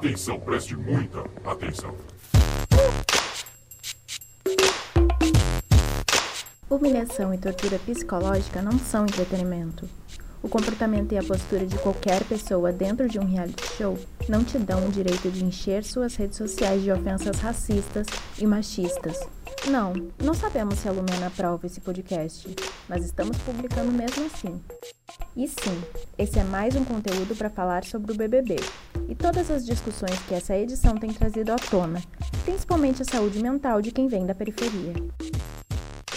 Atenção, preste muita atenção. Humilhação e tortura psicológica não são entretenimento. O comportamento e a postura de qualquer pessoa dentro de um reality show não te dão o direito de encher suas redes sociais de ofensas racistas e machistas. Não, não sabemos se a Lumena aprova esse podcast, mas estamos publicando mesmo assim. E sim, esse é mais um conteúdo para falar sobre o BBB e todas as discussões que essa edição tem trazido à tona, principalmente a saúde mental de quem vem da periferia.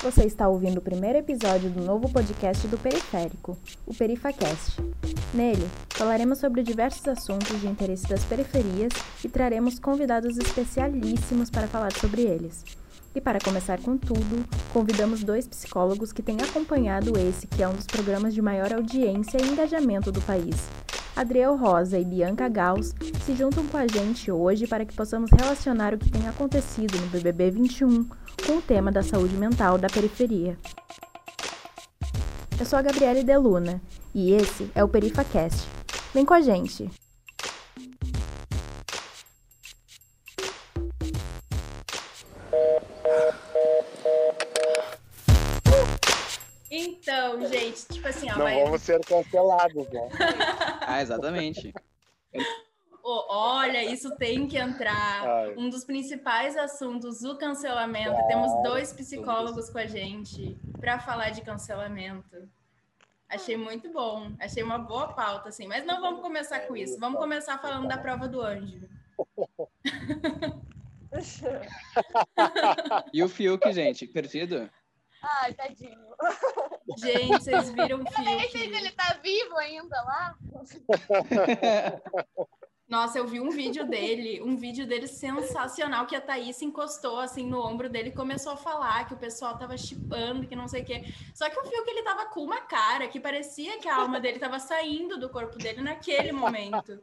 Você está ouvindo o primeiro episódio do novo podcast do Periférico, o Perifacast. Nele, falaremos sobre diversos assuntos de interesse das periferias e traremos convidados especialíssimos para falar sobre eles. E para começar com tudo, convidamos dois psicólogos que têm acompanhado esse que é um dos programas de maior audiência e engajamento do país. Adriel Rosa e Bianca Gauss se juntam com a gente hoje para que possamos relacionar o que tem acontecido no BBB 21 com o tema da saúde mental da periferia. Eu sou a Gabriele Deluna e esse é o PerifaCast. Vem com a gente! Então, gente, tipo assim, ó. Não vai- vamos ser cancelados, né? Ah, exatamente. Ô, olha, isso tem que entrar. Ai. Um dos principais assuntos, o cancelamento. Temos dois psicólogos com a gente para falar de cancelamento. Achei muito bom. Achei uma boa pauta, assim. Mas não vamos começar com isso. Vamos começar falando da prova do anjo. E o Fiuk, gente, perdido? Ai, tadinho. Gente, vocês viram o Nem sei se filme? ele tá vivo ainda lá. Nossa, eu vi um vídeo dele, um vídeo dele sensacional, que a Thaís se encostou assim no ombro dele e começou a falar que o pessoal tava chipando, que não sei o quê. Só que eu vi que ele tava com uma cara que parecia que a alma dele tava saindo do corpo dele naquele momento.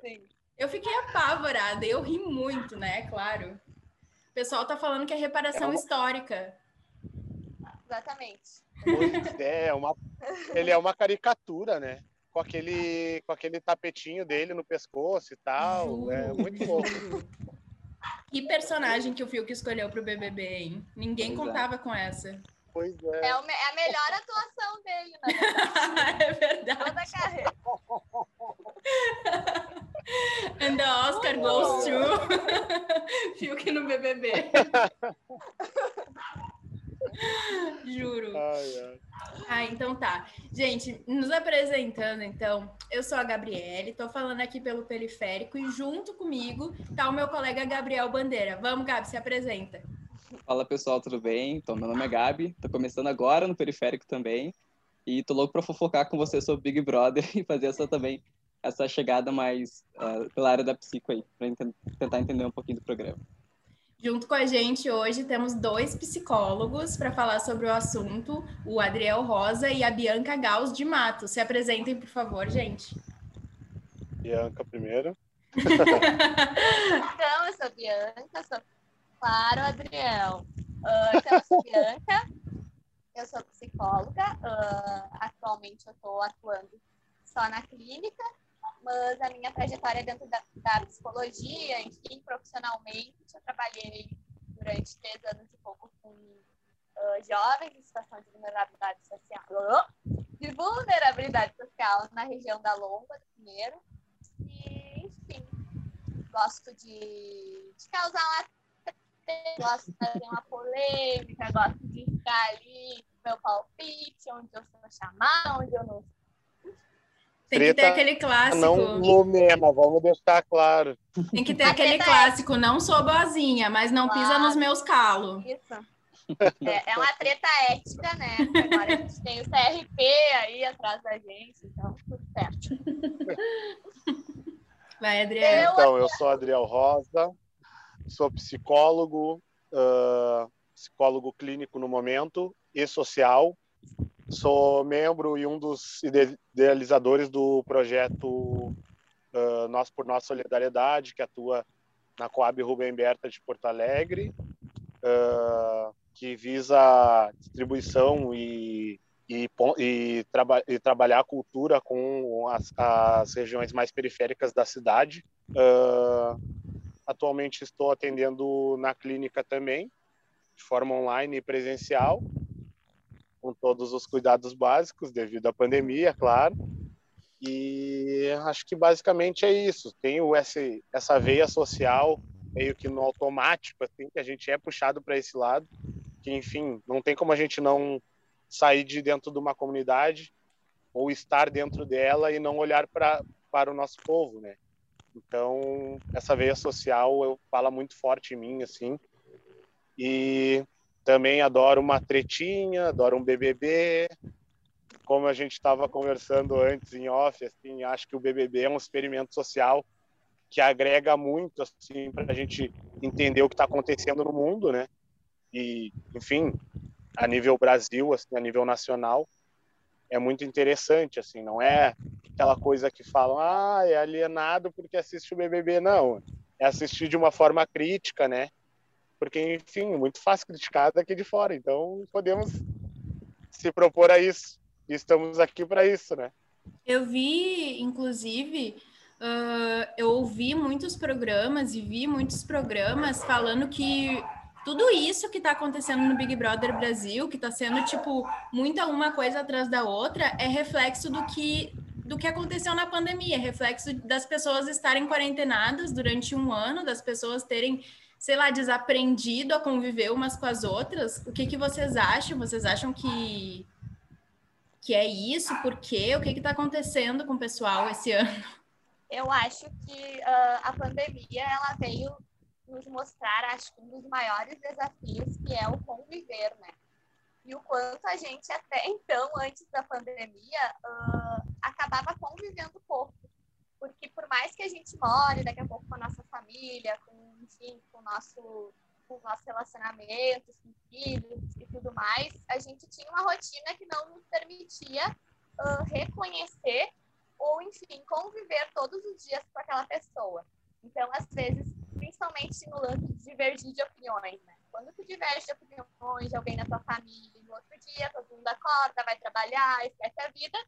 Sim. Eu fiquei apavorada, eu ri muito, né? Claro. O pessoal tá falando que é reparação É uma- histórica. Exatamente. Pois é, uma... ele é uma caricatura, né? Com aquele, com aquele tapetinho dele no pescoço e tal. É muito louco. Que personagem que o Fiuk escolheu pro BBB, hein? Ninguém Pois é. contava com essa. Pois é. É, o é a melhor atuação dele, né? é verdade. Toda a carreira. And the Oscar goes to Fiuk no BBB. Juro. Ai, ai. Ah, então tá. Gente, nos apresentando, então, eu sou a Gabriele, tô falando aqui pelo Periférico e junto comigo tá o meu colega Gabriel Bandeira. Vamos, Gabi, se apresenta. Fala pessoal, tudo bem? Então, meu nome é Gabi, tô começando agora no Periférico também. E tô louco pra fofocar com você sobre Big Brother e fazer essa também, essa chegada mais ah, pela área da psico aí, pra enten- tentar entender um pouquinho do programa. Junto com a gente hoje temos dois psicólogos para falar sobre o assunto, o Adriel Rosa e a Bianca Gauss de Mato. Se apresentem, por favor, gente. Bianca primeiro. Então, eu sou Bianca, sou Claro Adriel. Ah, então, eu sou Bianca, eu sou psicóloga. ah, atualmente eu estou atuando só na clínica, mas a minha trajetória dentro da, da psicologia, enfim, profissionalmente, eu trabalhei durante três anos e pouco com ah, jovens em situação de vulnerabilidade social. De vulnerabilidade social na região da Lomba, do Pinheiro. E, enfim, gosto de, de causar uma gosto de fazer uma polêmica, gosto de ficar ali meu palpite, onde eu sou chamada, onde eu não Tem que ter aquele clássico. Não Lumena, vamos deixar claro. Tem que ter A aquele é- clássico. Não sou boazinha, mas não pisa nos meus calos. Isso. É, é uma treta ética, né? Agora a gente tem o CRP aí atrás da gente, então tudo certo. Vai, Adriel. Então, eu sou Adriel Rosa, sou psicólogo, ah, psicólogo clínico no momento e social. Sou membro e um dos ide- idealizadores do projeto ah, Nós por Nossa Solidariedade, que atua na Coab Rubem Berta de Porto Alegre, ah, que visa distribuição e e, e, traba, e trabalhar a cultura com as, as, regiões mais periféricas da cidade. Uh, atualmente estou atendendo na clínica também, de forma online e presencial, com todos os cuidados básicos devido à pandemia, claro. E acho que basicamente é isso. Tenho esse, essa veia social meio que no automático, assim, que a gente é puxado para esse lado, que enfim, não tem como a gente não sair de dentro de uma comunidade ou estar dentro dela e não olhar para para o nosso povo, né? Então, essa veia social eu fala muito forte em mim assim. E também adoro uma tretinha, adoro um BBB. Como a gente estava conversando antes em off, assim, acho que o BBB é um experimento social que agrega muito assim para a gente entender o que está acontecendo no mundo, né? E, enfim, a nível Brasil, assim, a nível nacional, é muito interessante, assim, não é aquela coisa que falam, ah, é alienado porque assiste o BBB, não, é assistir de uma forma crítica, né? Porque, enfim, muito fácil criticar daqui de fora, então podemos se propor a isso, e estamos aqui para isso, né? Eu vi, inclusive, uh, eu ouvi muitos programas e vi muitos programas falando que tudo isso que está acontecendo no Big Brother Brasil, que está sendo tipo muita uma coisa atrás da outra, é reflexo do que do que aconteceu na pandemia, é reflexo das pessoas estarem quarentenadas durante um ano, das pessoas terem, sei lá, desaprendido a conviver umas com as outras. O que, que vocês acham? Vocês acham que que é isso? Por quê? O que está acontecendo com o pessoal esse ano? Eu acho que uh, a pandemia ela veio nos mostrar, acho que um dos maiores desafios, que é o conviver, né? E o quanto a gente até então, antes da pandemia, uh, acabava convivendo pouco. Porque por mais que a gente more daqui a pouco com a nossa família, com, enfim, com o nosso com os nossos relacionamentos, com filhos e tudo mais, a gente tinha uma rotina que não nos permitia uh, reconhecer ou, enfim, conviver todos os dias com aquela pessoa. Então, às vezes, principalmente no lance de divergir de opiniões, né? Quando tu diverge de opiniões de alguém na tua família, no outro dia todo mundo acorda, vai trabalhar, esquece a vida,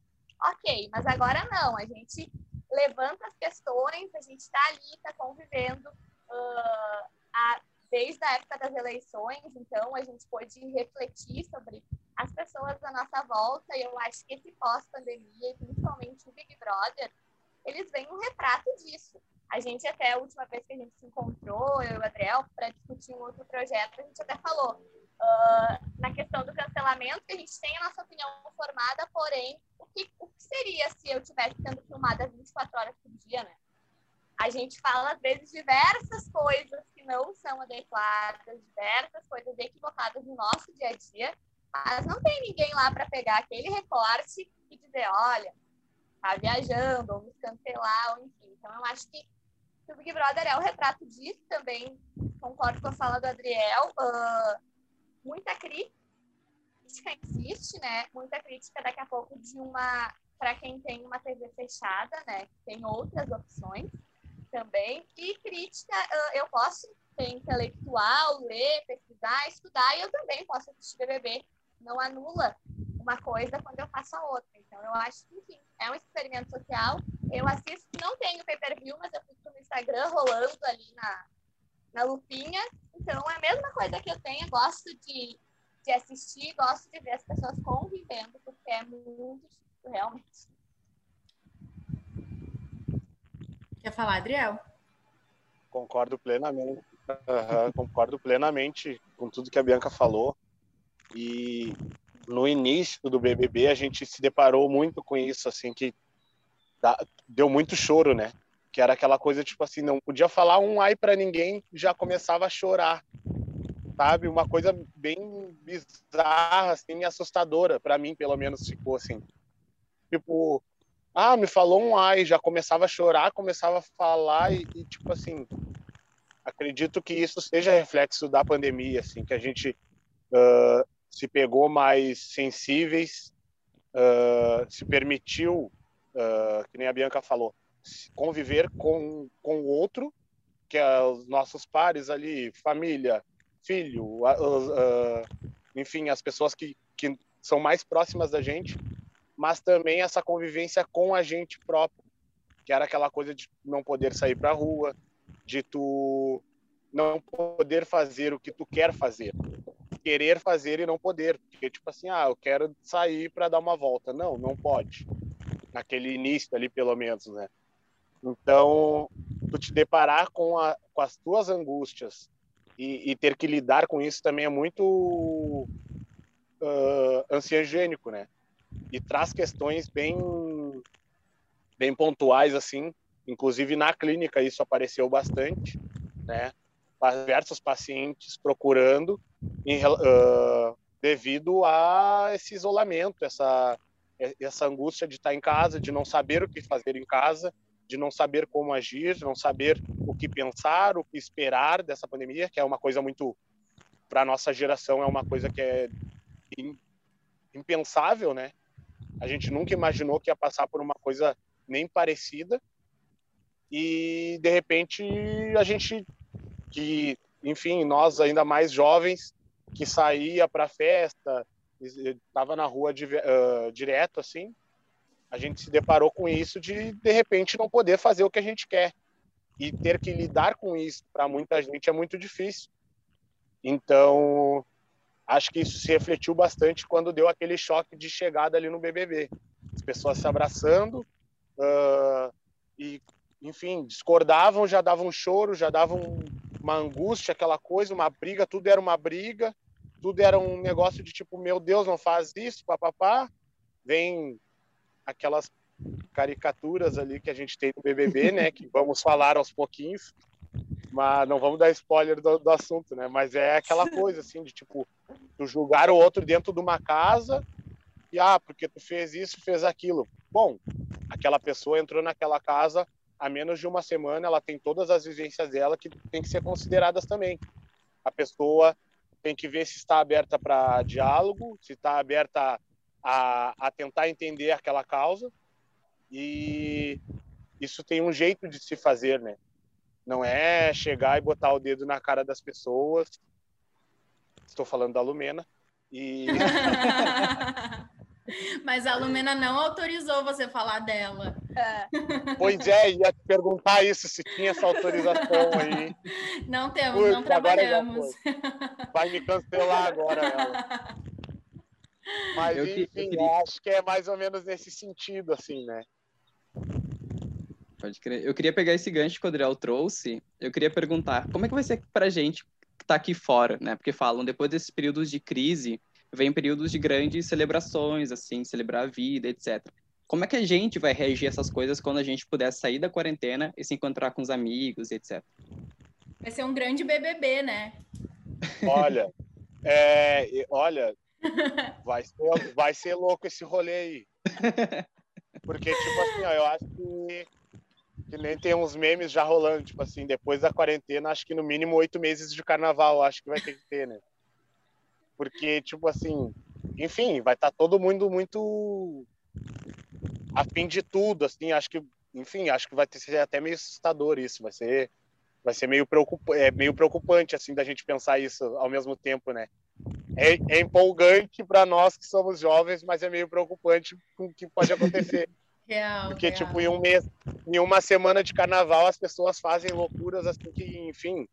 ok, mas agora não, a gente levanta as questões, a gente está ali, está convivendo uh, a, desde a época das eleições, então a gente pôde refletir sobre as pessoas à nossa volta, e eu acho que esse pós-pandemia, principalmente o Big Brother, eles vêm um retrato disso. A gente até a última vez que a gente se encontrou, eu e o Adriel, para discutir um outro projeto, a gente até falou uh, na questão do cancelamento, que a gente tem a nossa opinião formada, porém, o que, o que seria se eu estivesse sendo filmada 24 horas por dia, né? A gente fala, às vezes, diversas coisas que não são adequadas, diversas coisas equivocadas no nosso dia a dia, mas não tem ninguém lá para pegar aquele recorte e dizer, olha, tá viajando, ou nos cancelar, ou enfim. Então, eu acho que o Big Brother é o retrato disso também. Concordo com a fala do Adriel. Uh, muita crítica existe, né? Muita crítica daqui a pouco de uma para quem tem uma TV fechada, né? Tem outras opções também. E crítica, uh, eu posso ser intelectual, ler, pesquisar, estudar, e eu também posso assistir BBB. Não anula uma coisa quando eu faço a outra. Então, eu acho que, enfim, é um experimento social. Eu assisto, não tenho pay-per-view, mas eu fico no Instagram rolando ali na, na lupinha. Então, é a mesma coisa que eu tenho. Eu gosto de, de assistir, gosto de ver as pessoas convivendo, porque é muito difícil, realmente. Quer falar, Adriel? Concordo plenamente. Uhum, concordo plenamente com tudo que a Bianca falou. E no início do BBB a gente se deparou muito com isso, assim, que deu muito choro, né? Que era aquela coisa tipo assim, não podia falar um ai para ninguém, já começava a chorar, sabe? Uma coisa bem bizarra, assim, assustadora para mim, pelo menos ficou assim. Tipo, ah, me falou um ai, já começava a chorar, começava a falar e, e tipo assim, acredito que isso seja reflexo da pandemia, assim, que a gente uh, se pegou mais sensíveis, uh, se permitiu, uh, que nem a Bianca falou, conviver com, com o outro, que é os nossos pares ali, família, filho, enfim, as pessoas que, que são mais próximas da gente, mas também essa convivência com a gente próprio, que era aquela coisa de não poder sair para a rua, de tu não poder fazer o que tu quer fazer, querer fazer e não poder, porque tipo assim, ah, eu quero sair para dar uma volta, não, não pode, naquele início ali pelo menos, né? Então, tu te deparar com, a, com as tuas angústias e, e, ter que lidar com isso também é muito uh, ansiogênico, né? E traz questões bem, bem pontuais, assim. Inclusive na clínica isso apareceu bastante, né? Diversos pacientes procurando em, uh, devido a esse isolamento, essa, essa angústia de estar em casa, de não saber o que fazer em casa, de não saber como agir, de não saber o que pensar, o que esperar dessa pandemia, que é uma coisa muito para nossa geração é uma coisa que é impensável, né? A gente nunca imaginou que ia passar por uma coisa nem parecida. E de repente a gente que, enfim, nós ainda mais jovens que saía para festa, estava na rua de, uh, direto assim, a gente se deparou com isso de de repente não poder fazer o que a gente quer e ter que lidar com isso para muita gente é muito difícil. Então, acho que isso se refletiu bastante quando deu aquele choque de chegada ali no BBB, as pessoas se abraçando uh, e, enfim, discordavam, já davam um choro, já davam uma angústia, aquela coisa, uma briga, tudo era uma briga, tudo era um negócio de tipo, meu Deus, não faz isso, papapá. Vem aquelas caricaturas ali que a gente tem no BBB, né? Que vamos falar aos pouquinhos, mas não vamos dar spoiler do, do assunto, né? Mas é aquela coisa assim de tipo, tu julgar o outro dentro de uma casa e ah, porque tu fez isso, fez aquilo. Bom, aquela pessoa entrou naquela casa há menos de uma semana, ela tem todas as vivências dela que tem que ser consideradas também. A pessoa tem que ver se está aberta para diálogo, se está aberta a, a tentar entender aquela causa. E isso tem um jeito de se fazer, né? Não é chegar e botar o dedo na cara das pessoas. Estou falando da Lumena. E... Mas a Lumena não autorizou você falar dela. É. Pois é, ia te perguntar isso, se tinha essa autorização aí. Não temos, não trabalhamos. Vai me cancelar agora ela. Mas, eu enfim, que, eu acho que é mais ou menos nesse sentido, assim, né? Pode crer. Eu queria pegar esse gancho que o Adriel trouxe. Eu queria perguntar, como é que vai ser pra gente que tá aqui fora, né? Porque falam, depois desses períodos de crise, vem períodos de grandes celebrações, assim, celebrar a vida, etc. Como é que a gente vai reagir essas coisas quando a gente puder sair da quarentena e se encontrar com os amigos, etc? Vai ser um grande BBB, né? Olha, é, olha, vai ser, vai ser louco esse rolê aí. Porque, tipo assim, ó, eu acho que, que nem tem uns memes já rolando, tipo assim, depois da quarentena, acho que no mínimo oito meses de carnaval, acho que vai ter que ter, né? Porque, tipo assim, enfim, vai estar tá todo mundo muito afim de tudo, assim, acho que, enfim, acho que vai ser até meio assustador isso, vai ser vai ser meio, preocup... é, meio preocupante, assim, da gente pensar isso ao mesmo tempo, né? É, é empolgante para nós que somos jovens, mas é meio preocupante com o que pode acontecer. Real, Porque, real. tipo, em um mês, em uma semana de carnaval, as pessoas fazem loucuras, assim, que, enfim,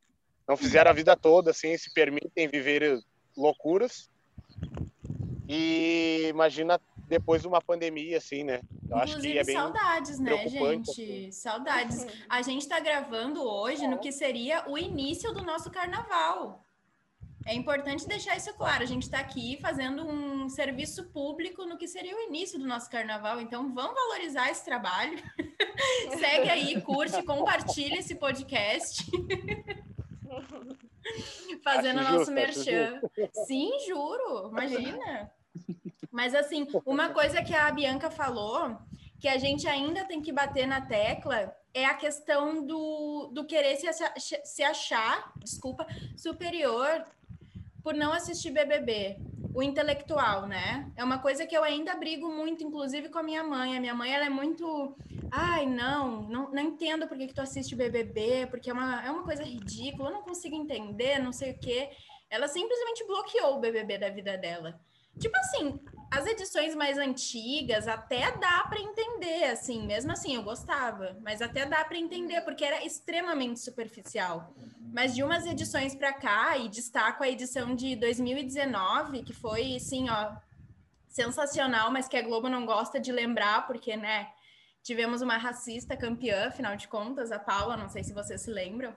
não fizeram a vida toda, assim, se permitem viver loucuras. E imagina depois de uma pandemia, assim, né? Eu acho que é bem saudades, né, gente? Assim. Saudades. A gente está gravando hoje no que seria o início do nosso carnaval. É importante deixar isso claro. A gente está aqui fazendo um serviço público no que seria o início do nosso carnaval. Então, vamos valorizar esse trabalho. Segue aí, curte, compartilha esse podcast. Fazendo acho nosso justo, merchan. Sim, juro. Imagina. Mas, assim, uma coisa que a Bianca falou, que a gente ainda tem que bater na tecla, é a questão do, do querer se, se achar, desculpa, superior por não assistir BBB, o intelectual, né? É uma coisa que eu ainda brigo muito, inclusive com a minha mãe. A minha mãe, ela é muito, ai, não, não, não entendo por que, que tu assiste BBB, porque é uma, é uma coisa ridícula, eu não consigo entender, não sei o quê. Ela simplesmente bloqueou o BBB da vida dela. Tipo assim, as edições mais antigas até dá para entender, assim, mesmo assim eu gostava, mas até dá para entender porque era extremamente superficial. Mas de umas edições para cá e destaco a edição de 2019, que foi, sim, ó, sensacional, mas que a Globo não gosta de lembrar porque, né, tivemos uma racista campeã, afinal de contas, a Paula, não sei se vocês se lembram.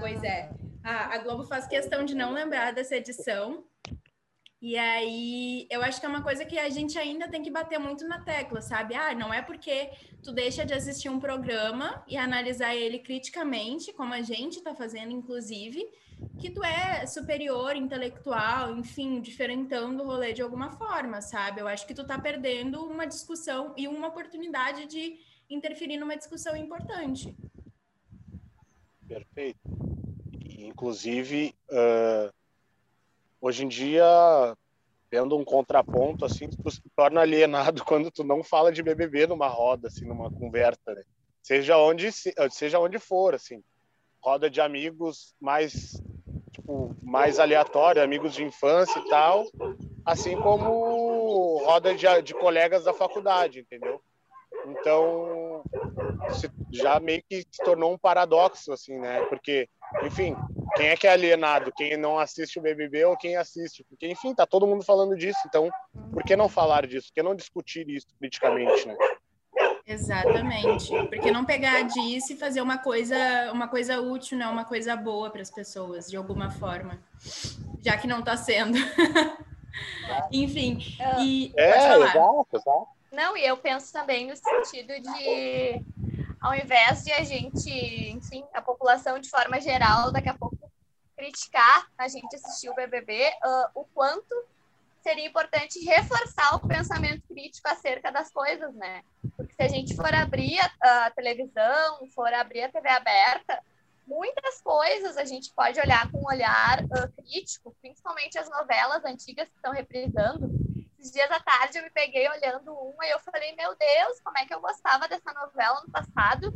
Pois é. A, a Globo faz questão de não lembrar dessa edição. E aí, eu acho que é uma coisa que a gente ainda tem que bater muito na tecla, sabe? Ah, não é porque tu deixa de assistir um programa e analisar ele criticamente, como a gente está fazendo, inclusive, que tu é superior, intelectual, enfim, diferentão do rolê de alguma forma, sabe? Eu acho que tu tá perdendo uma discussão e uma oportunidade de interferir numa discussão importante. Perfeito. Inclusive, uh, hoje em dia, vendo um contraponto, assim, tu se torna alienado quando tu não fala de BBB numa roda, assim, numa conversa, né? Seja onde, seja onde for, assim. Roda de amigos mais, tipo, mais aleatório, amigos de infância e tal, assim como roda de, de colegas da faculdade, entendeu? Então, já meio que se tornou um paradoxo, assim, né? Porque, enfim, quem é que é alienado? Quem não assiste o BBB ou quem assiste? Porque, enfim, tá todo mundo falando disso. Então, por que não falar disso? Por que não discutir isso criticamente, né? Exatamente. Porque não pegar disso e fazer uma coisa, uma coisa útil, né? Uma coisa boa para as pessoas, de alguma forma. Já que não está sendo. Enfim. E, é, exato, exato. Não, e eu penso também no sentido de, ao invés de a gente, enfim, a população de forma geral, daqui a pouco criticar a gente assistir o BBB, uh, o quanto seria importante reforçar o pensamento crítico acerca das coisas, né? Porque se a gente for abrir a, a televisão, for abrir a TV aberta, muitas coisas a gente pode olhar com um olhar uh, crítico, principalmente as novelas antigas que estão reprisando, esses dias à tarde eu me peguei olhando uma e eu falei, meu Deus, como é que eu gostava dessa novela no passado.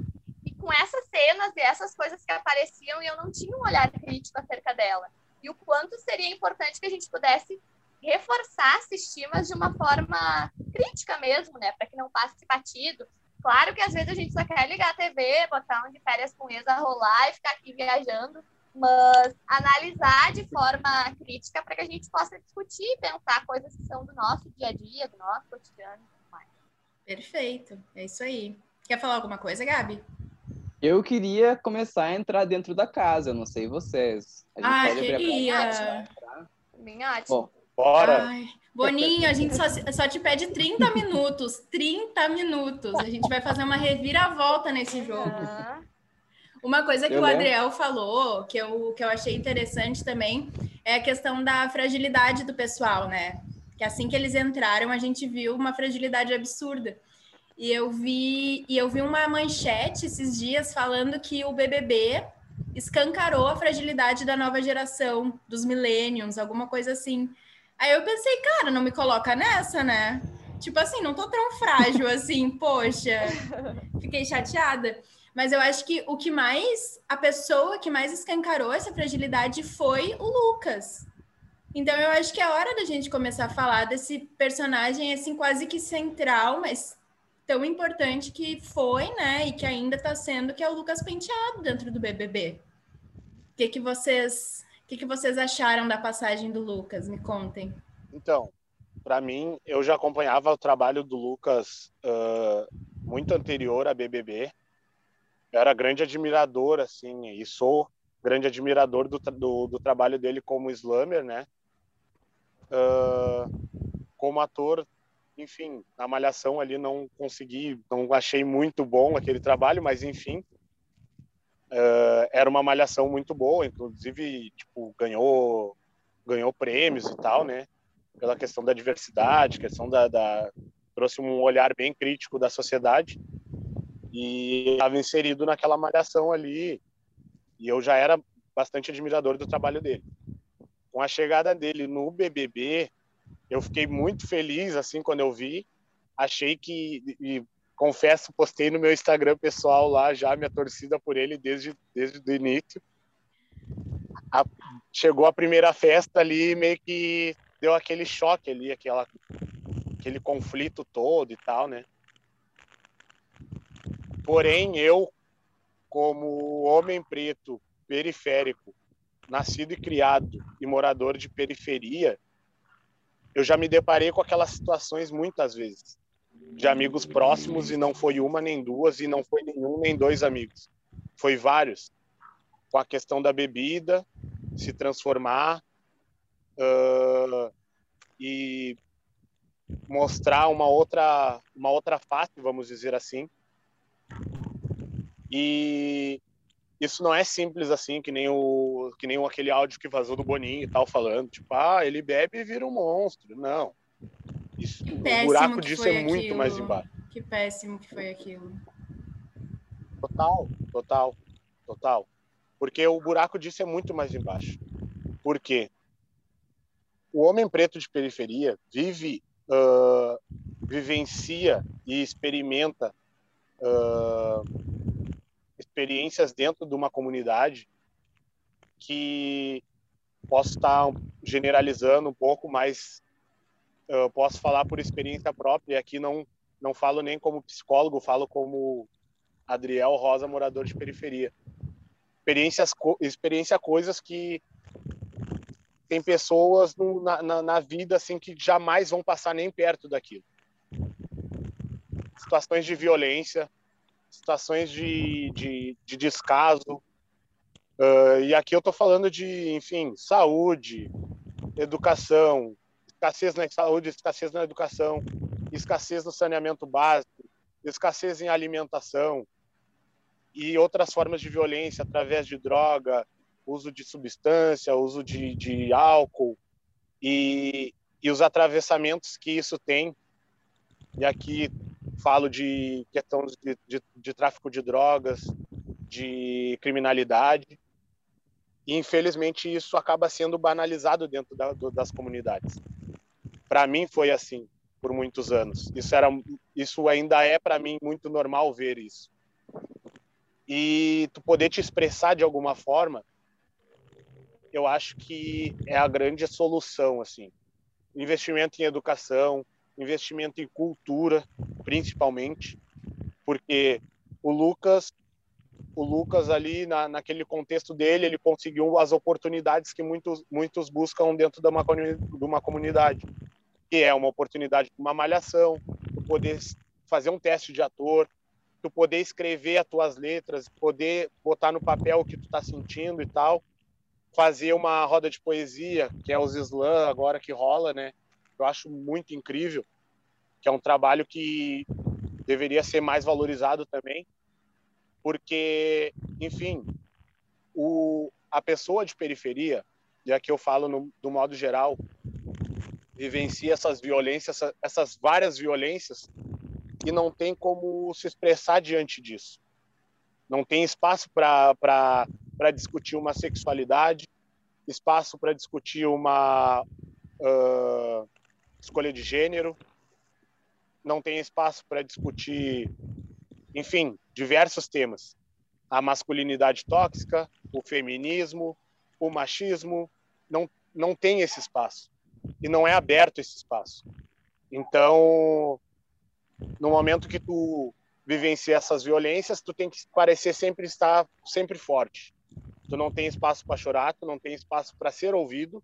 E com essas cenas e essas coisas que apareciam, eu não tinha um olhar crítico acerca dela. E o quanto seria importante que a gente pudesse reforçar esses mas de uma forma crítica mesmo, né? Para que não passe batido. Claro que às vezes a gente só quer ligar a TV, botar um de férias com ex a rolar e ficar aqui viajando mas analisar de forma crítica para que a gente possa discutir e pensar coisas que são do nosso dia a dia, do nosso cotidiano e tudo mais. Perfeito, é isso aí. Quer falar alguma coisa, Gabi? Eu queria começar a entrar dentro da casa, não sei vocês. A gente ah, queria. Bem ótimo. Bora! Ai, Boninho, a gente só, só te pede 30 minutos. 30 minutos. A gente vai fazer uma reviravolta nesse jogo. Ah. Uma coisa que eu o Adriel lembro. falou, que eu, que eu achei interessante também, é a questão da fragilidade do pessoal, né? Que assim que eles entraram, a gente viu uma fragilidade absurda. E eu vi, e eu vi uma manchete esses dias falando que o BBB escancarou a fragilidade da nova geração, dos millennials, alguma coisa assim. Aí eu pensei, cara, não me coloca nessa, né? Tipo assim, não tô tão frágil assim, poxa. Fiquei chateada. Mas eu acho que o que mais, a pessoa que mais escancarou essa fragilidade foi o Lucas. Então eu acho que é hora da gente começar a falar desse personagem assim quase que central, mas tão importante que foi, né, e que ainda está sendo, que é o Lucas Penteado dentro do BBB. O que que vocês, o que que vocês acharam da passagem do Lucas? Me contem. Então, para mim, eu já acompanhava o trabalho do Lucas uh, muito anterior a BBB eu era grande admirador, assim, e sou grande admirador do, do, do trabalho dele como slammer, né? Uh, como ator, enfim, na Malhação ali não consegui, não achei muito bom aquele trabalho, mas enfim, uh, era uma Malhação muito boa, inclusive, tipo, ganhou, ganhou prêmios e tal, né? Pela questão da diversidade, questão da, da trouxe um olhar bem crítico da sociedade e estava inserido naquela malhação ali e eu já era bastante admirador do trabalho dele. Com a chegada dele no BBB, eu fiquei muito feliz assim quando eu vi. Achei que e confesso, postei no meu Instagram pessoal lá já minha torcida por ele desde desde o início. A, chegou a primeira festa ali meio que deu aquele choque ali, aquela aquele conflito todo e tal, né? Porém, eu, como homem preto, periférico, nascido e criado e morador de periferia, eu já me deparei com aquelas situações muitas vezes de amigos próximos e não foi uma nem duas e não foi nenhum nem dois amigos, foi vários com a questão da bebida se transformar uh, e mostrar uma outra uma outra face, vamos dizer assim. E isso não é simples assim, que nem o que nem aquele áudio que vazou do Boninho e tal falando, tipo, ah, ele bebe e vira um monstro. Não. Isso, o buraco disso é muito aquilo. mais embaixo. Que péssimo que foi aquilo. Total, total, total. Porque o buraco disso é muito mais embaixo. Por quê? O homem preto de periferia vive, uh, vivencia e experimenta uh, experiências dentro de uma comunidade que posso estar generalizando um pouco, mas uh, posso falar por experiência própria. E aqui não não falo nem como psicólogo, falo como Adriel Rosa, morador de periferia. Experiências, experiência coisas que tem pessoas no, na, na, na, vida assim que jamais vão passar nem perto daquilo. Situações de violência, situações de, de, de descaso. Uh, e aqui eu estou falando de, enfim, saúde, educação, escassez na saúde, escassez na educação, escassez no saneamento básico, escassez em alimentação e outras formas de violência através de droga, uso de substância, uso de, de álcool e, e os atravessamentos que isso tem. E aqui falo de questão de, de, de tráfico de drogas, de criminalidade. E infelizmente isso acaba sendo banalizado dentro da, do, das comunidades. Para mim foi assim por muitos anos. Isso era, isso ainda é para mim muito normal ver isso. E tu poder te expressar de alguma forma eu acho que é a grande solução, assim. Investimento em educação, investimento em cultura, principalmente, porque o Lucas, o Lucas ali na, naquele contexto dele, ele conseguiu as oportunidades que muitos muitos buscam dentro de uma, de uma comunidade, que é uma oportunidade de uma malhação, tu poder fazer um teste de ator, tu poder escrever as tuas letras, poder botar no papel o que tu está sentindo e tal fazer uma roda de poesia, que é os slam agora que rola, né? Eu acho muito incrível, que é um trabalho que deveria ser mais valorizado também, porque, enfim, o, a pessoa de periferia, e aqui eu falo no, do modo geral, vivencia essas violências, essas várias violências, e não tem como se expressar diante disso. Não tem espaço para discutir uma sexualidade, espaço para discutir uma uh, escolha de gênero, não tem espaço para discutir, enfim, diversos temas. A masculinidade tóxica, o feminismo, o machismo, não, não tem esse espaço. E não é aberto esse espaço. Então, no momento que tu vivencia essas violências, tu tem que parecer sempre estar sempre forte tu não tem espaço para chorar, tu não tem espaço para ser ouvido.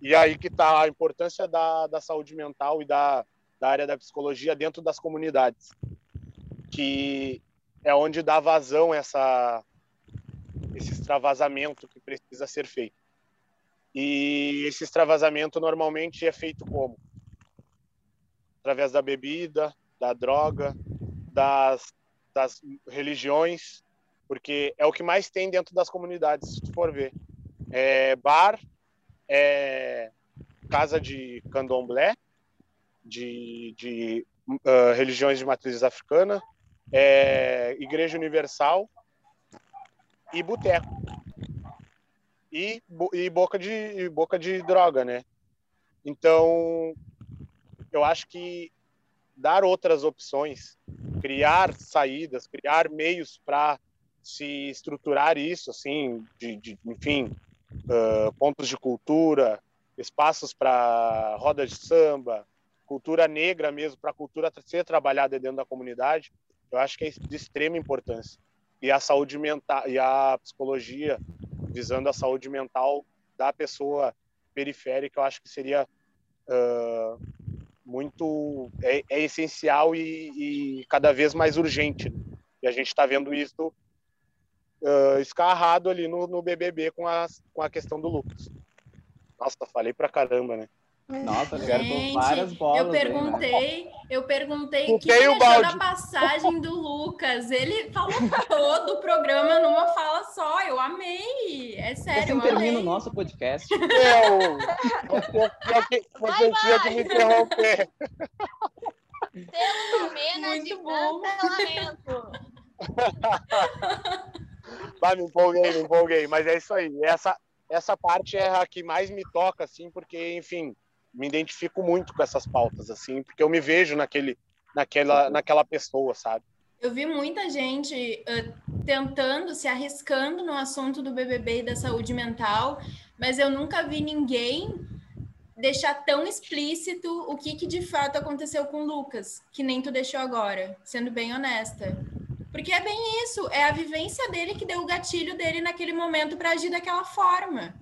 E aí que está a importância da, da saúde mental e da, da área da psicologia dentro das comunidades, que é onde dá vazão essa esse extravasamento que precisa ser feito. E esse extravasamento normalmente é feito como? Através da bebida, da droga, das, das religiões, porque é o que mais tem dentro das comunidades, se for ver. É bar, é casa de candomblé, de, de uh, religiões de matriz africana, é igreja universal e boteco. E, e boca de e boca de droga, né? Então, eu acho que dar outras opções, criar saídas, criar meios para se estruturar isso, assim, de, de enfim, uh, pontos de cultura, espaços para roda de samba, cultura negra mesmo, para a cultura ser trabalhada dentro da comunidade, eu acho que é de extrema importância. E a saúde mental e a psicologia visando a saúde mental da pessoa periférica, eu acho que seria uh, muito é, é essencial e, e, cada vez mais urgente. E a gente está vendo isso uh, escarrado ali no, no BBB com a, com a questão do Lucas. Nossa, falei pra caramba, né? Nossa, Gente, várias bolas. Eu perguntei, aí, né? eu perguntei o que ele achou da passagem do Lucas. Ele falou todo o programa numa fala só. Eu amei. É sério. Você termina o nosso podcast. Eu, você, você tinha que me interromper. Temos menos de bom. cancelamento. Vai, me empolguei, me empolguei. Mas é isso aí. Essa, essa parte é a que mais me toca, assim, porque, enfim, me identifico muito com essas pautas, assim, porque eu me vejo naquele, naquela, naquela pessoa, sabe? Eu vi muita gente uh, tentando, se arriscando no assunto do BBB e da saúde mental, mas eu nunca vi ninguém deixar tão explícito o que, que de fato aconteceu com o Lucas, que nem tu deixou agora, sendo bem honesta. Porque é bem isso, é a vivência dele que deu o gatilho dele naquele momento para agir daquela forma.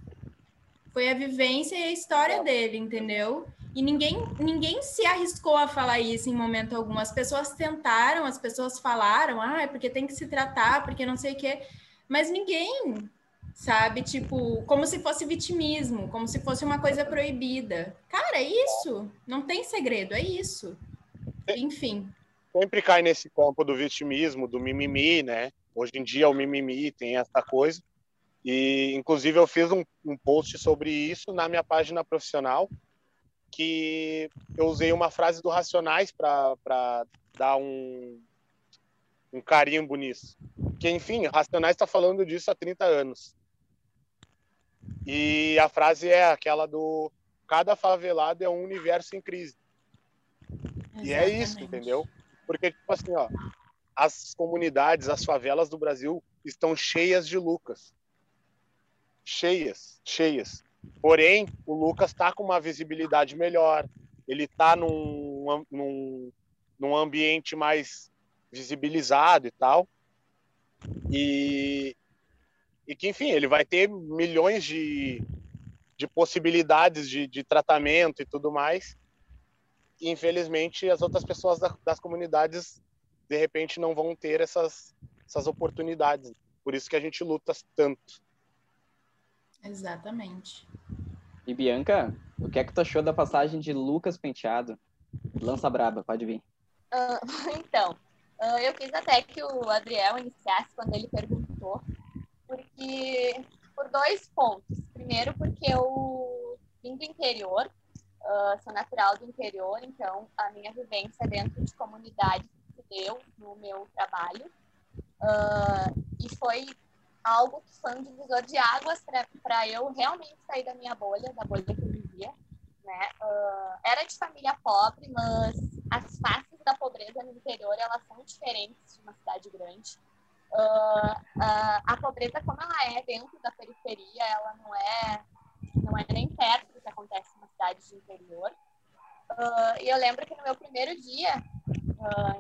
Foi a vivência e a história dele, entendeu? E ninguém, ninguém se arriscou a falar isso em momento algum. As pessoas tentaram, as pessoas falaram, ah, é porque tem que se tratar, porque não sei o quê. Mas ninguém, sabe? Tipo, como se fosse vitimismo, como se fosse uma coisa proibida. Cara, é isso. Não tem segredo, é isso. Enfim. Sempre cai nesse campo do vitimismo, do mimimi, né? Hoje em dia o mimimi tem essa coisa. E, inclusive, eu fiz um, um post sobre isso na minha página profissional, que eu usei uma frase do Racionais para dar um, um carimbo nisso. Que, enfim, Racionais está falando disso há 30 anos. E a frase é aquela do cada favelado é um universo em crise. Exatamente. E é isso, entendeu? Porque, tipo assim, ó, as comunidades, as favelas do Brasil estão cheias de Lucas cheias, cheias. Porém, o Lucas está com uma visibilidade melhor, ele está num, num, num ambiente mais visibilizado e tal. E, e que, enfim, ele vai ter milhões de, de possibilidades de, de tratamento e tudo mais. E, infelizmente, as outras pessoas da, das comunidades, de repente, não vão ter essas, essas oportunidades. Por isso que a gente luta tanto. Exatamente. E Bianca, o que é que tu achou da passagem de Lucas Penteado? Lança braba, pode vir. Uh, então, uh, eu quis até que o Adriel iniciasse quando ele perguntou, porque por dois pontos. Primeiro, porque eu vim do interior, uh, sou natural do interior, então a minha vivência dentro de comunidade se deu no meu trabalho. e foi algo que foi um divisor de águas para eu realmente sair da minha bolha, da bolha que eu vivia. Né? Uh, era de família pobre, mas as faces da pobreza no interior elas são diferentes de uma cidade grande. Uh, uh, a pobreza como ela é dentro da periferia, ela não é não é nem perto do que acontece numa cidade de interior. e eu lembro que no meu primeiro dia,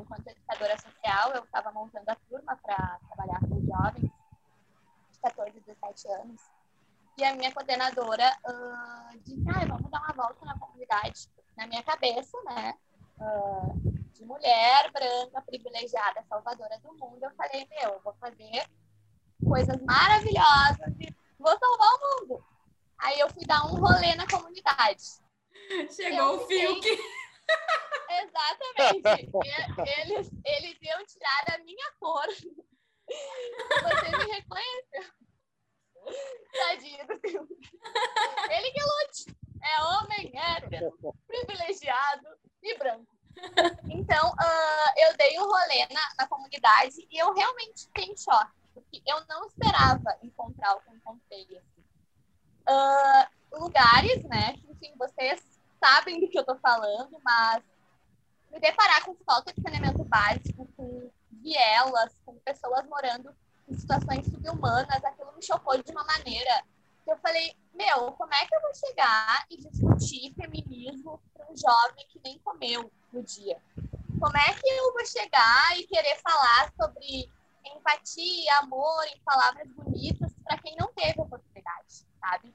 enquanto educadora social, eu estava montando a turma para trabalhar com jovens 14, 17 anos. E a minha coordenadora uh, disse, ah, vamos dar uma volta na comunidade. Na minha cabeça, né? Uh, de mulher branca, privilegiada, salvadora do mundo, eu falei, meu, eu vou fazer coisas maravilhosas e vou salvar o mundo. Aí eu fui dar um rolê na comunidade. Chegou o fio que... Exatamente. eles, eles iam tirar a minha cor você me reconheceu. Tadinho do filme. Ele que lute. É homem hétero, privilegiado e branco. Então, uh, eu dei um rolê na, na, comunidade e eu realmente fiquei em choque, porque eu não esperava encontrar o que encontrei. Uh, lugares, né, que, enfim, vocês sabem do que eu tô falando, mas me deparar com falta de saneamento básico, com vielas, com pessoas morando em situações subhumanas, aquilo me chocou de uma maneira eu falei, meu, como é que eu vou chegar e discutir feminismo para um jovem que nem comeu no dia? Como é que eu vou chegar e querer falar sobre empatia, amor, em palavras bonitas para quem não teve oportunidade, sabe?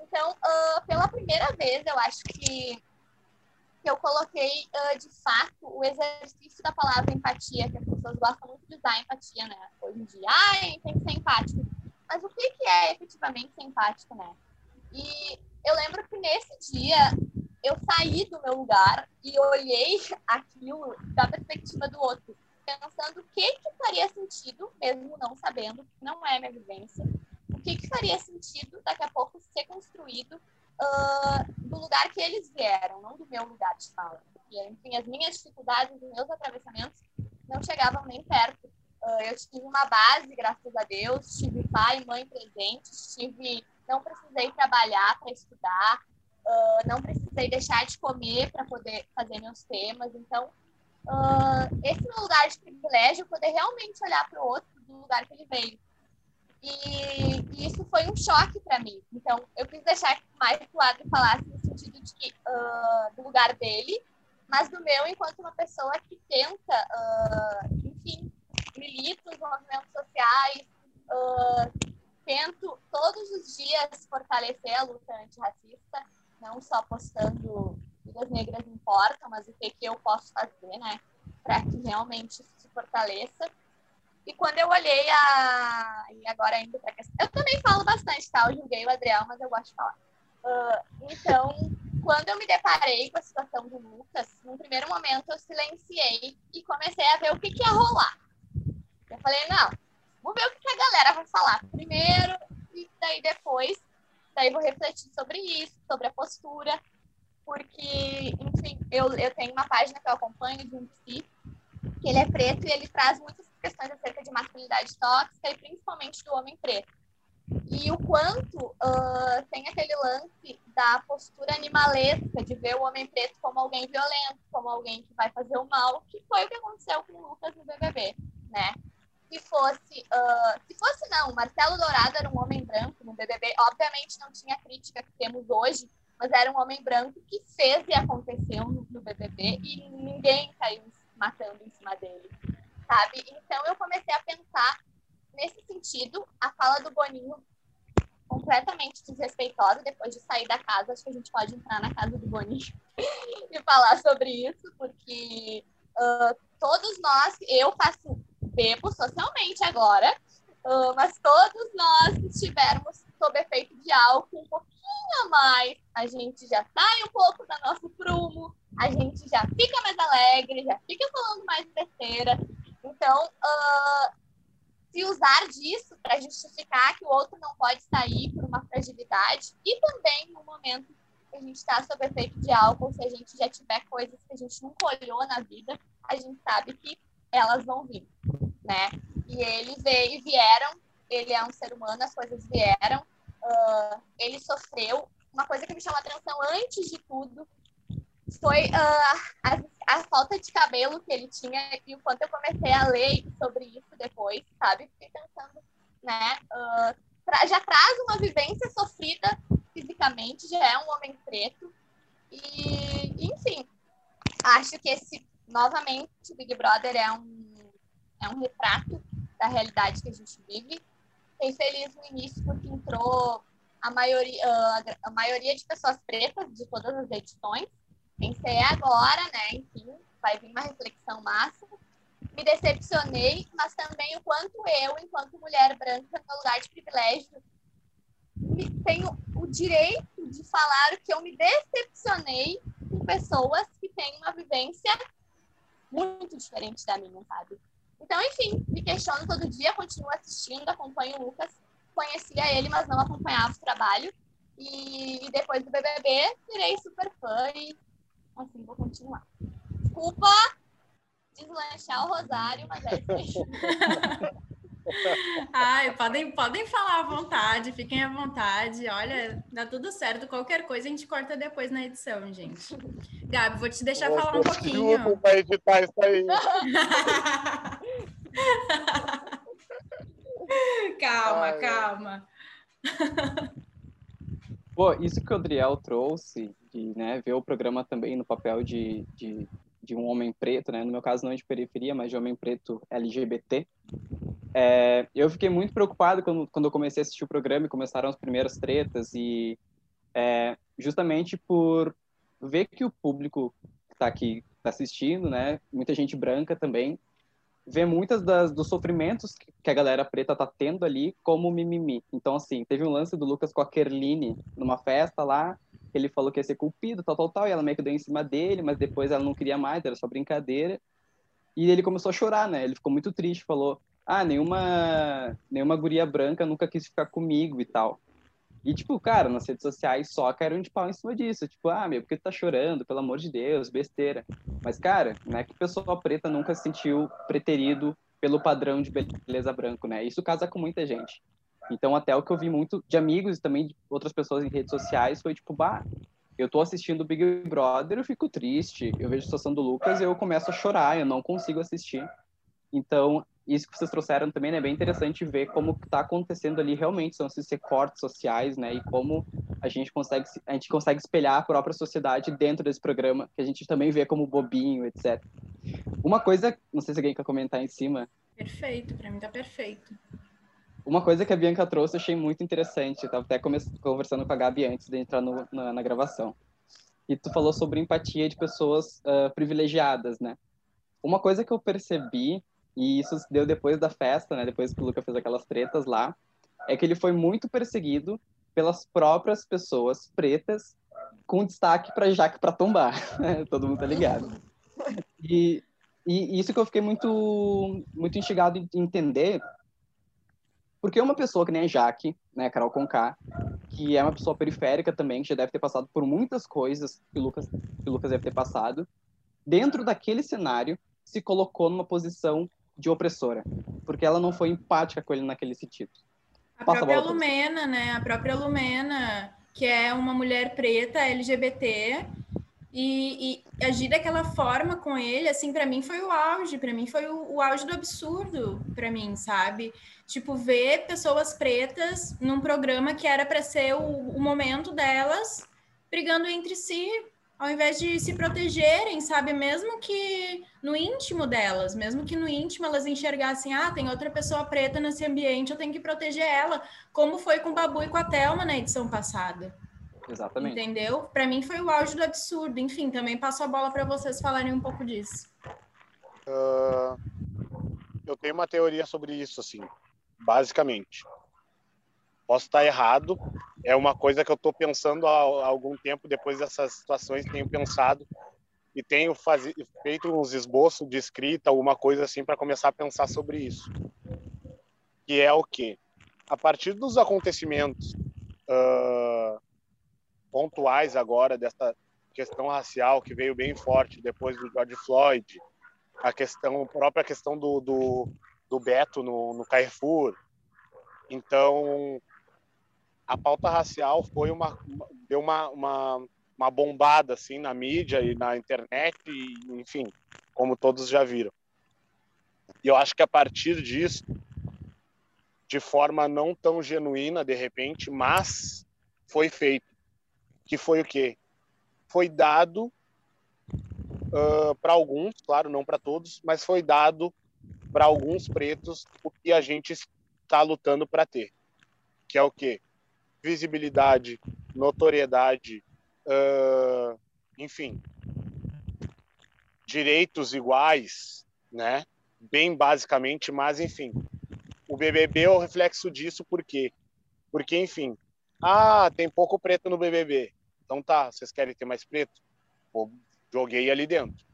Então, uh, pela primeira vez, eu acho que eu coloquei, uh, de fato, o exercício da palavra empatia, que as pessoas gostam muito de usar empatia, né? Hoje em dia, ai, tem que ser empático. Mas o que, que é efetivamente ser empático, né? E eu lembro que nesse dia eu saí do meu lugar e olhei aquilo da perspectiva do outro, pensando o que, que faria sentido, mesmo não sabendo, que não é minha vivência, que, que faria sentido daqui a pouco ser construído uh, do lugar que eles vieram, não do meu lugar de fala. Porque, enfim, as minhas dificuldades, os meus atravessamentos não chegavam nem perto. Uh, eu tive uma base, graças a Deus, tive pai e mãe presentes, tive, não precisei trabalhar para estudar, uh, não precisei deixar de comer para poder fazer meus temas. Então, esse lugar de privilégio, poder realmente olhar para o outro do lugar que ele veio. E, e um choque para mim. Então, eu quis deixar mais claro e falasse no sentido de que, uh, do lugar dele, mas do meu enquanto uma pessoa que tenta, uh, enfim, milita os movimentos sociais, uh, tento todos os dias fortalecer a luta antirracista, não só postando vidas negras importam, mas o que, que eu posso fazer, né, para que realmente isso se fortaleça. E quando eu olhei a. E agora ainda pra questão. Eu também falo bastante, tá? Eu julguei o Adriel, mas eu gosto de falar. Uh, então, quando eu me deparei com a situação do Lucas, no primeiro momento eu silenciei e comecei a ver o que, que ia rolar. Eu falei, não, vamos ver o que, que a galera vai falar primeiro, e daí depois, daí vou refletir sobre isso, sobre a postura, porque, enfim, eu, eu tenho uma página que eu acompanho de um psi, que ele é preto e ele traz muitas questões acerca de masculinidade tóxica e principalmente do homem preto. E o quanto uh, tem aquele lance da postura animalesca de ver o homem preto como alguém violento, como alguém que vai fazer o mal, que foi o que aconteceu com o Lucas no BBB, né? Se fosse, uh, se fosse não, Marcelo Dourado era um homem branco no BBB, obviamente não tinha a crítica que temos hoje, mas era um homem branco que fez e aconteceu no, no BBB e ninguém caiu matando em cima dele sabe? Então eu comecei a pensar nesse sentido, a fala do Boninho completamente desrespeitosa depois de sair da casa. Acho que a gente pode entrar na casa do Boninho e falar sobre isso, porque uh, todos nós, eu faço bebo socialmente agora, uh, mas todos nós que estivermos sob efeito de álcool um pouquinho a mais, a gente já sai um pouco do nosso prumo, a gente já fica mais alegre, já fica falando mais besteira, então, uh, se usar disso para justificar que o outro não pode sair por uma fragilidade e também no momento que a gente está sob efeito de álcool, se a gente já tiver coisas que a gente nunca olhou na vida, a gente sabe que elas vão vir, né? E ele veio, vieram, ele é um ser humano, as coisas vieram, uh, ele sofreu. Uma coisa que me chamou a atenção antes de tudo foi uh, a, a, falta de cabelo que ele tinha e o quanto eu comecei a ler sobre isso depois, sabe? Fiquei pensando, né? Uh, já traz uma vivência sofrida fisicamente, já é um homem preto. E, enfim, acho que esse, novamente, Big Brother é um, é um retrato da realidade que a gente vive. Fiquei feliz no início porque entrou a maioria, uh, a maioria de pessoas pretas de todas as edições Pensei agora, né? Enfim, vai vir uma reflexão massa. Me decepcionei, mas também o quanto eu, enquanto mulher branca, no lugar de privilégio, tenho o direito de falar que eu me decepcionei com pessoas que têm uma vivência muito diferente da minha, sabe? Então, enfim, me questiono todo dia, continuo assistindo, acompanho o Lucas, conhecia ele, mas não acompanhava o trabalho. E, depois do BBB, virei super fã e Assim, vou continuar. Desculpa deslanchar o rosário, mas é isso Ai, podem, podem falar à vontade, fiquem à vontade. Olha, dá tudo certo. Qualquer coisa a gente corta depois na edição, gente. Gabi, vou te deixar falar um pouquinho. Para editar isso aí. calma, Ai, calma. Pô, isso que o Adriel trouxe, de né, ver o programa também no papel de, de, de, um homem preto, né? No meu caso não é de periferia, mas de homem preto LGBT. É, eu fiquei muito preocupado quando, quando eu comecei a assistir o programa e começaram as primeiras tretas e é, justamente por ver que o público está aqui tá assistindo, né? Muita gente branca também vê muitas das dos sofrimentos que a galera preta tá tendo ali como mimimi. Então, assim, teve um lance do Lucas com a Kerline numa festa lá, ele falou que ia ser culpido, tal, tal, tal, e ela meio que deu em cima dele, mas depois ela não queria mais, era só brincadeira. E ele começou a chorar, né? Ele ficou muito triste, falou: "Ah, nenhuma nenhuma guria branca nunca quis ficar comigo e tal". E, tipo, cara, nas redes sociais só caíram de pau em cima disso. Tipo, ah, meu, por que tu tá chorando? Pelo amor de Deus, besteira. Mas, cara, não é que pessoa preta nunca se sentiu preterido pelo padrão de beleza branco, né? Isso casa com muita gente. Então, até o que eu vi muito de amigos e também de outras pessoas em redes sociais foi tipo, bah, eu tô assistindo o Big Brother, eu fico triste. Eu vejo a situação do Lucas e eu começo a chorar, eu não consigo assistir. Então, isso que vocês trouxeram também né, é bem interessante ver como está acontecendo ali realmente são esses recortes sociais, né, e como a gente consegue a gente consegue espelhar a própria sociedade dentro desse programa que a gente também vê como bobinho, etc. Uma coisa, não sei se alguém quer comentar em cima. Perfeito, para mim tá perfeito. Uma coisa que a Bianca trouxe eu achei muito interessante, eu tava até conversando com a Gabi antes de entrar no, na, na, gravação. E tu falou sobre empatia de pessoas uh, privilegiadas, né? Uma coisa que eu percebi e isso deu depois da festa, né? Depois que o Luca fez aquelas tretas lá, é que ele foi muito perseguido pelas próprias pessoas pretas, com destaque para Jaque para tombar. Todo mundo tá ligado. E, e isso que eu fiquei muito muito instigado em entender, porque uma pessoa que nem a Jaque, né, Carol Conká, que é uma pessoa periférica também, que já deve ter passado por muitas coisas que o Lucas, que o Lucas deve ter passado, dentro daquele cenário, se colocou numa posição de opressora, porque ela não foi empática com ele naquele sentido. A Passa própria a Lumena, né? A própria Lumena, que é uma mulher preta LGBT, e, e, agir daquela forma com ele, assim, para mim foi o auge, para mim foi o, o, auge do absurdo, para mim, sabe? Tipo, ver pessoas pretas num programa que era para ser o, o momento delas brigando entre si, ao invés de se protegerem, sabe? Mesmo que no íntimo delas, mesmo que no íntimo elas enxergassem, ah, tem outra pessoa preta nesse ambiente, eu tenho que proteger ela, como foi com o Babu e com a Thelma na edição passada. Exatamente. Entendeu? Para mim foi o auge do absurdo. Enfim, também passo a bola para vocês falarem um pouco disso. Uh, eu tenho uma teoria sobre isso, assim, basicamente. Posso estar errado, é uma coisa que eu estou pensando há algum tempo depois dessas situações, tenho pensado e tenho faz... feito uns esboços de escrita, alguma coisa assim para começar a pensar sobre isso. Que é o que? A partir dos acontecimentos uh, pontuais agora dessa questão racial que veio bem forte depois do George Floyd, a questão a própria questão do, do, do Beto no, no Carrefour. Então, a pauta racial foi uma deu uma, uma, uma bombada assim na mídia e na internet e enfim como todos já viram e eu acho que a partir disso de forma não tão genuína de repente mas foi feito que foi o quê foi dado uh, para alguns claro não para todos mas foi dado para alguns pretos o que a gente está lutando para ter que é o quê visibilidade, notoriedade, uh, enfim, direitos iguais, né? Bem basicamente, mas enfim, o BBB é o reflexo disso, por quê? Porque, enfim, ah, tem pouco preto no BBB. Então tá, vocês querem ter mais preto? Pô, joguei ali dentro.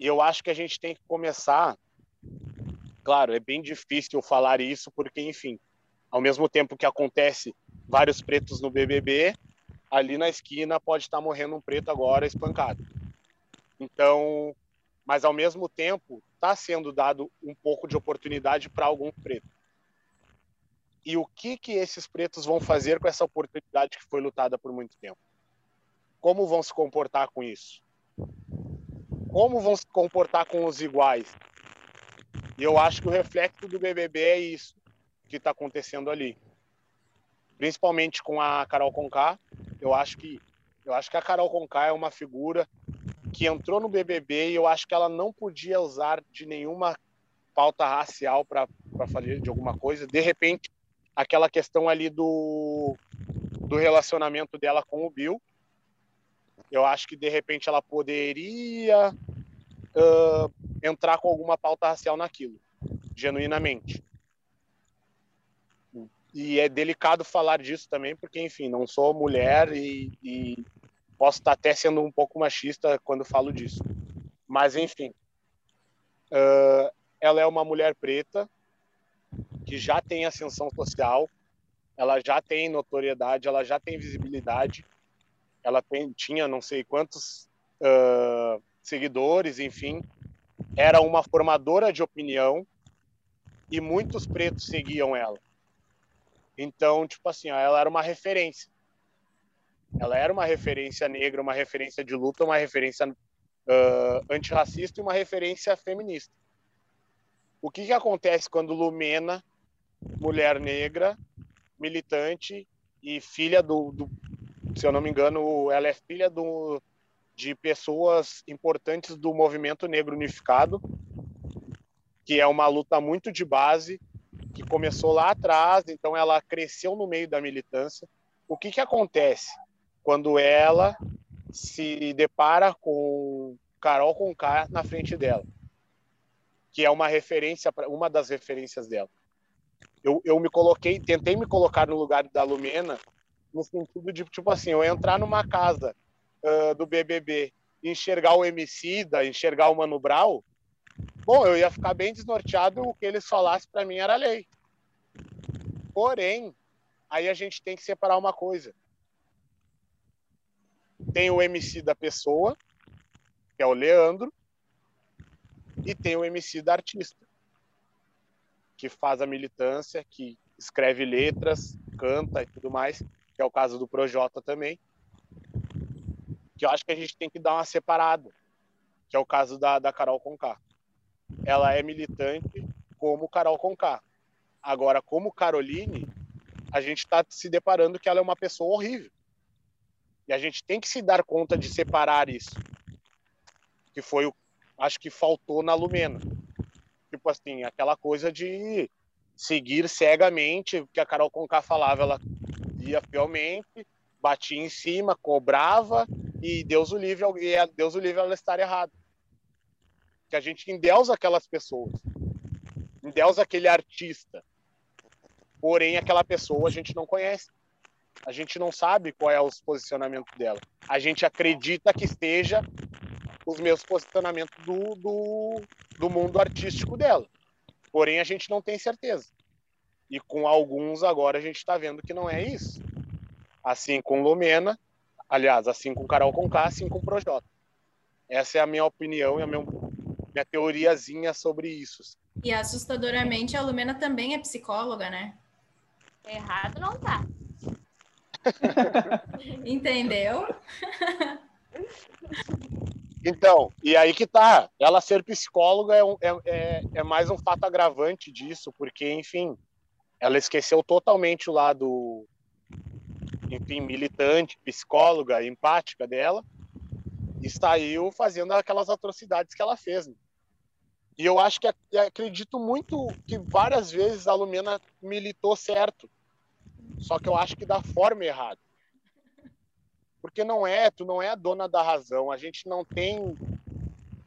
E eu acho que a gente tem que começar. Claro, é bem difícil falar isso, porque, enfim, ao mesmo tempo que acontece vários pretos no BBB, ali na esquina pode estar morrendo um preto agora espancado. Então, mas ao mesmo tempo está sendo dado um pouco de oportunidade para algum preto. E o que que esses pretos vão fazer com essa oportunidade que foi lutada por muito tempo? Como vão se comportar com isso? Como vão se comportar com os iguais? E eu acho que o reflexo do BBB é isso que está acontecendo ali. principalmente com a Carol Conká. Eu acho que eu acho que a Carol Conká é uma figura que entrou no BBB e eu acho que ela não podia usar de nenhuma pauta racial para fazer de alguma coisa. De repente, aquela questão ali do, do relacionamento dela com o Bill, eu acho que de repente ela poderia uh, entrar com alguma pauta racial naquilo, genuinamente. E é delicado falar disso também, porque, enfim, não sou mulher e, e posso estar até sendo um pouco machista quando falo disso. Mas, enfim, uh, ela é uma mulher preta que já tem ascensão social, ela já tem notoriedade, ela já tem visibilidade, ela tem, tinha não sei quantos uh, seguidores, enfim, era uma formadora de opinião e muitos pretos seguiam ela. Então, tipo assim, ela era uma referência. Ela era uma referência negra, uma referência de luta, uma referência uh, antirracista e uma referência feminista. O que, que acontece quando Lumena, mulher negra, militante e filha do, do se eu não me engano, ela é filha do, de pessoas importantes do movimento negro unificado, que é uma luta muito de base, que começou lá atrás, então ela cresceu no meio da militância. O que, que acontece quando ela se depara com Carol Conká na frente dela? Que é uma referência, uma das referências dela. Eu, eu me coloquei, tentei me colocar no lugar da Lumena, no sentido de, tipo assim, eu entrar numa casa uh, do BBB enxergar o MC, da enxergar o Mano Brown, bom, eu ia ficar bem desnorteado, o que eles falassem para mim era lei. Porém, aí a gente tem que separar uma coisa. Tem o MC da pessoa, que é o Leandro, e tem o MC da artista, que faz a militância, que escreve letras, canta e tudo mais, que é o caso do Projota também que eu acho que a gente tem que dar uma separada, que é o caso da, da Carol Conká. Ela é militante como Carol Conká. Agora, como Caroline, a gente está se deparando que ela é uma pessoa horrível. E a gente tem que se dar conta de separar isso. Que foi o acho que faltou na Lumena. Tipo assim, aquela coisa de seguir cegamente que a Carol Conká falava, ela ia fielmente, batia em cima, cobrava e Deus o livre, e Deus o livre ela estar errada. Que a gente endeusa aquelas pessoas. Endeusa aquele artista. Porém, aquela pessoa a gente não conhece. A gente não sabe qual é o posicionamento dela. A gente acredita que esteja os meus posicionamentos do, do, do mundo artístico dela. Porém, a gente não tem certeza. E com alguns agora a gente está vendo que não é isso. Assim com Lumena, Aliás, assim com Carol Conká, assim com o Projota. Essa é a minha opinião e a minha, minha teoriazinha sobre isso. E assustadoramente, a Lumena também é psicóloga, né? Errado não tá. Entendeu? Então, e aí que tá. Ela ser psicóloga é, um, é, é, é, mais um fato agravante disso, porque, enfim, ela esqueceu totalmente o lado enfim, militante, psicóloga, empática dela, e saiu fazendo aquelas atrocidades que ela fez. Né? E eu acho que acredito muito que várias vezes a Lumena militou certo, só que eu acho que da forma errada. Porque não é, tu não é a dona da razão, a gente não tem.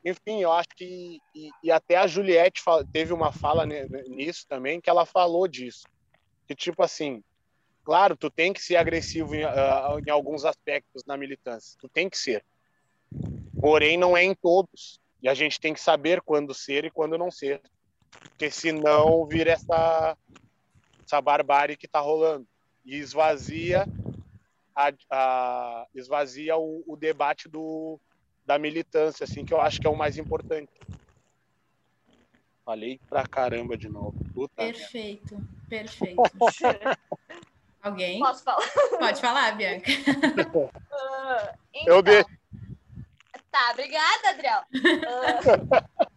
Enfim, eu acho que. E, e até a Juliette teve uma fala nisso também, que ela falou disso. Que, tipo assim, Claro, tu tem que ser agressivo em, uh, em alguns aspectos na militância, tu tem que ser. Porém, não é em todos. E a gente tem que saber quando ser e quando não ser. Porque senão vira essa, essa barbárie que está rolando. E esvazia, a, a esvazia o, o, debate do, da militância, assim, que eu acho que é o mais importante. Falei pra caramba de novo. Puta perfeito, minha. perfeito. Alguém? Posso falar? Pode falar, Bianca. Uh, então, Eu deixo. Tá, obrigada, Adriel. Uh,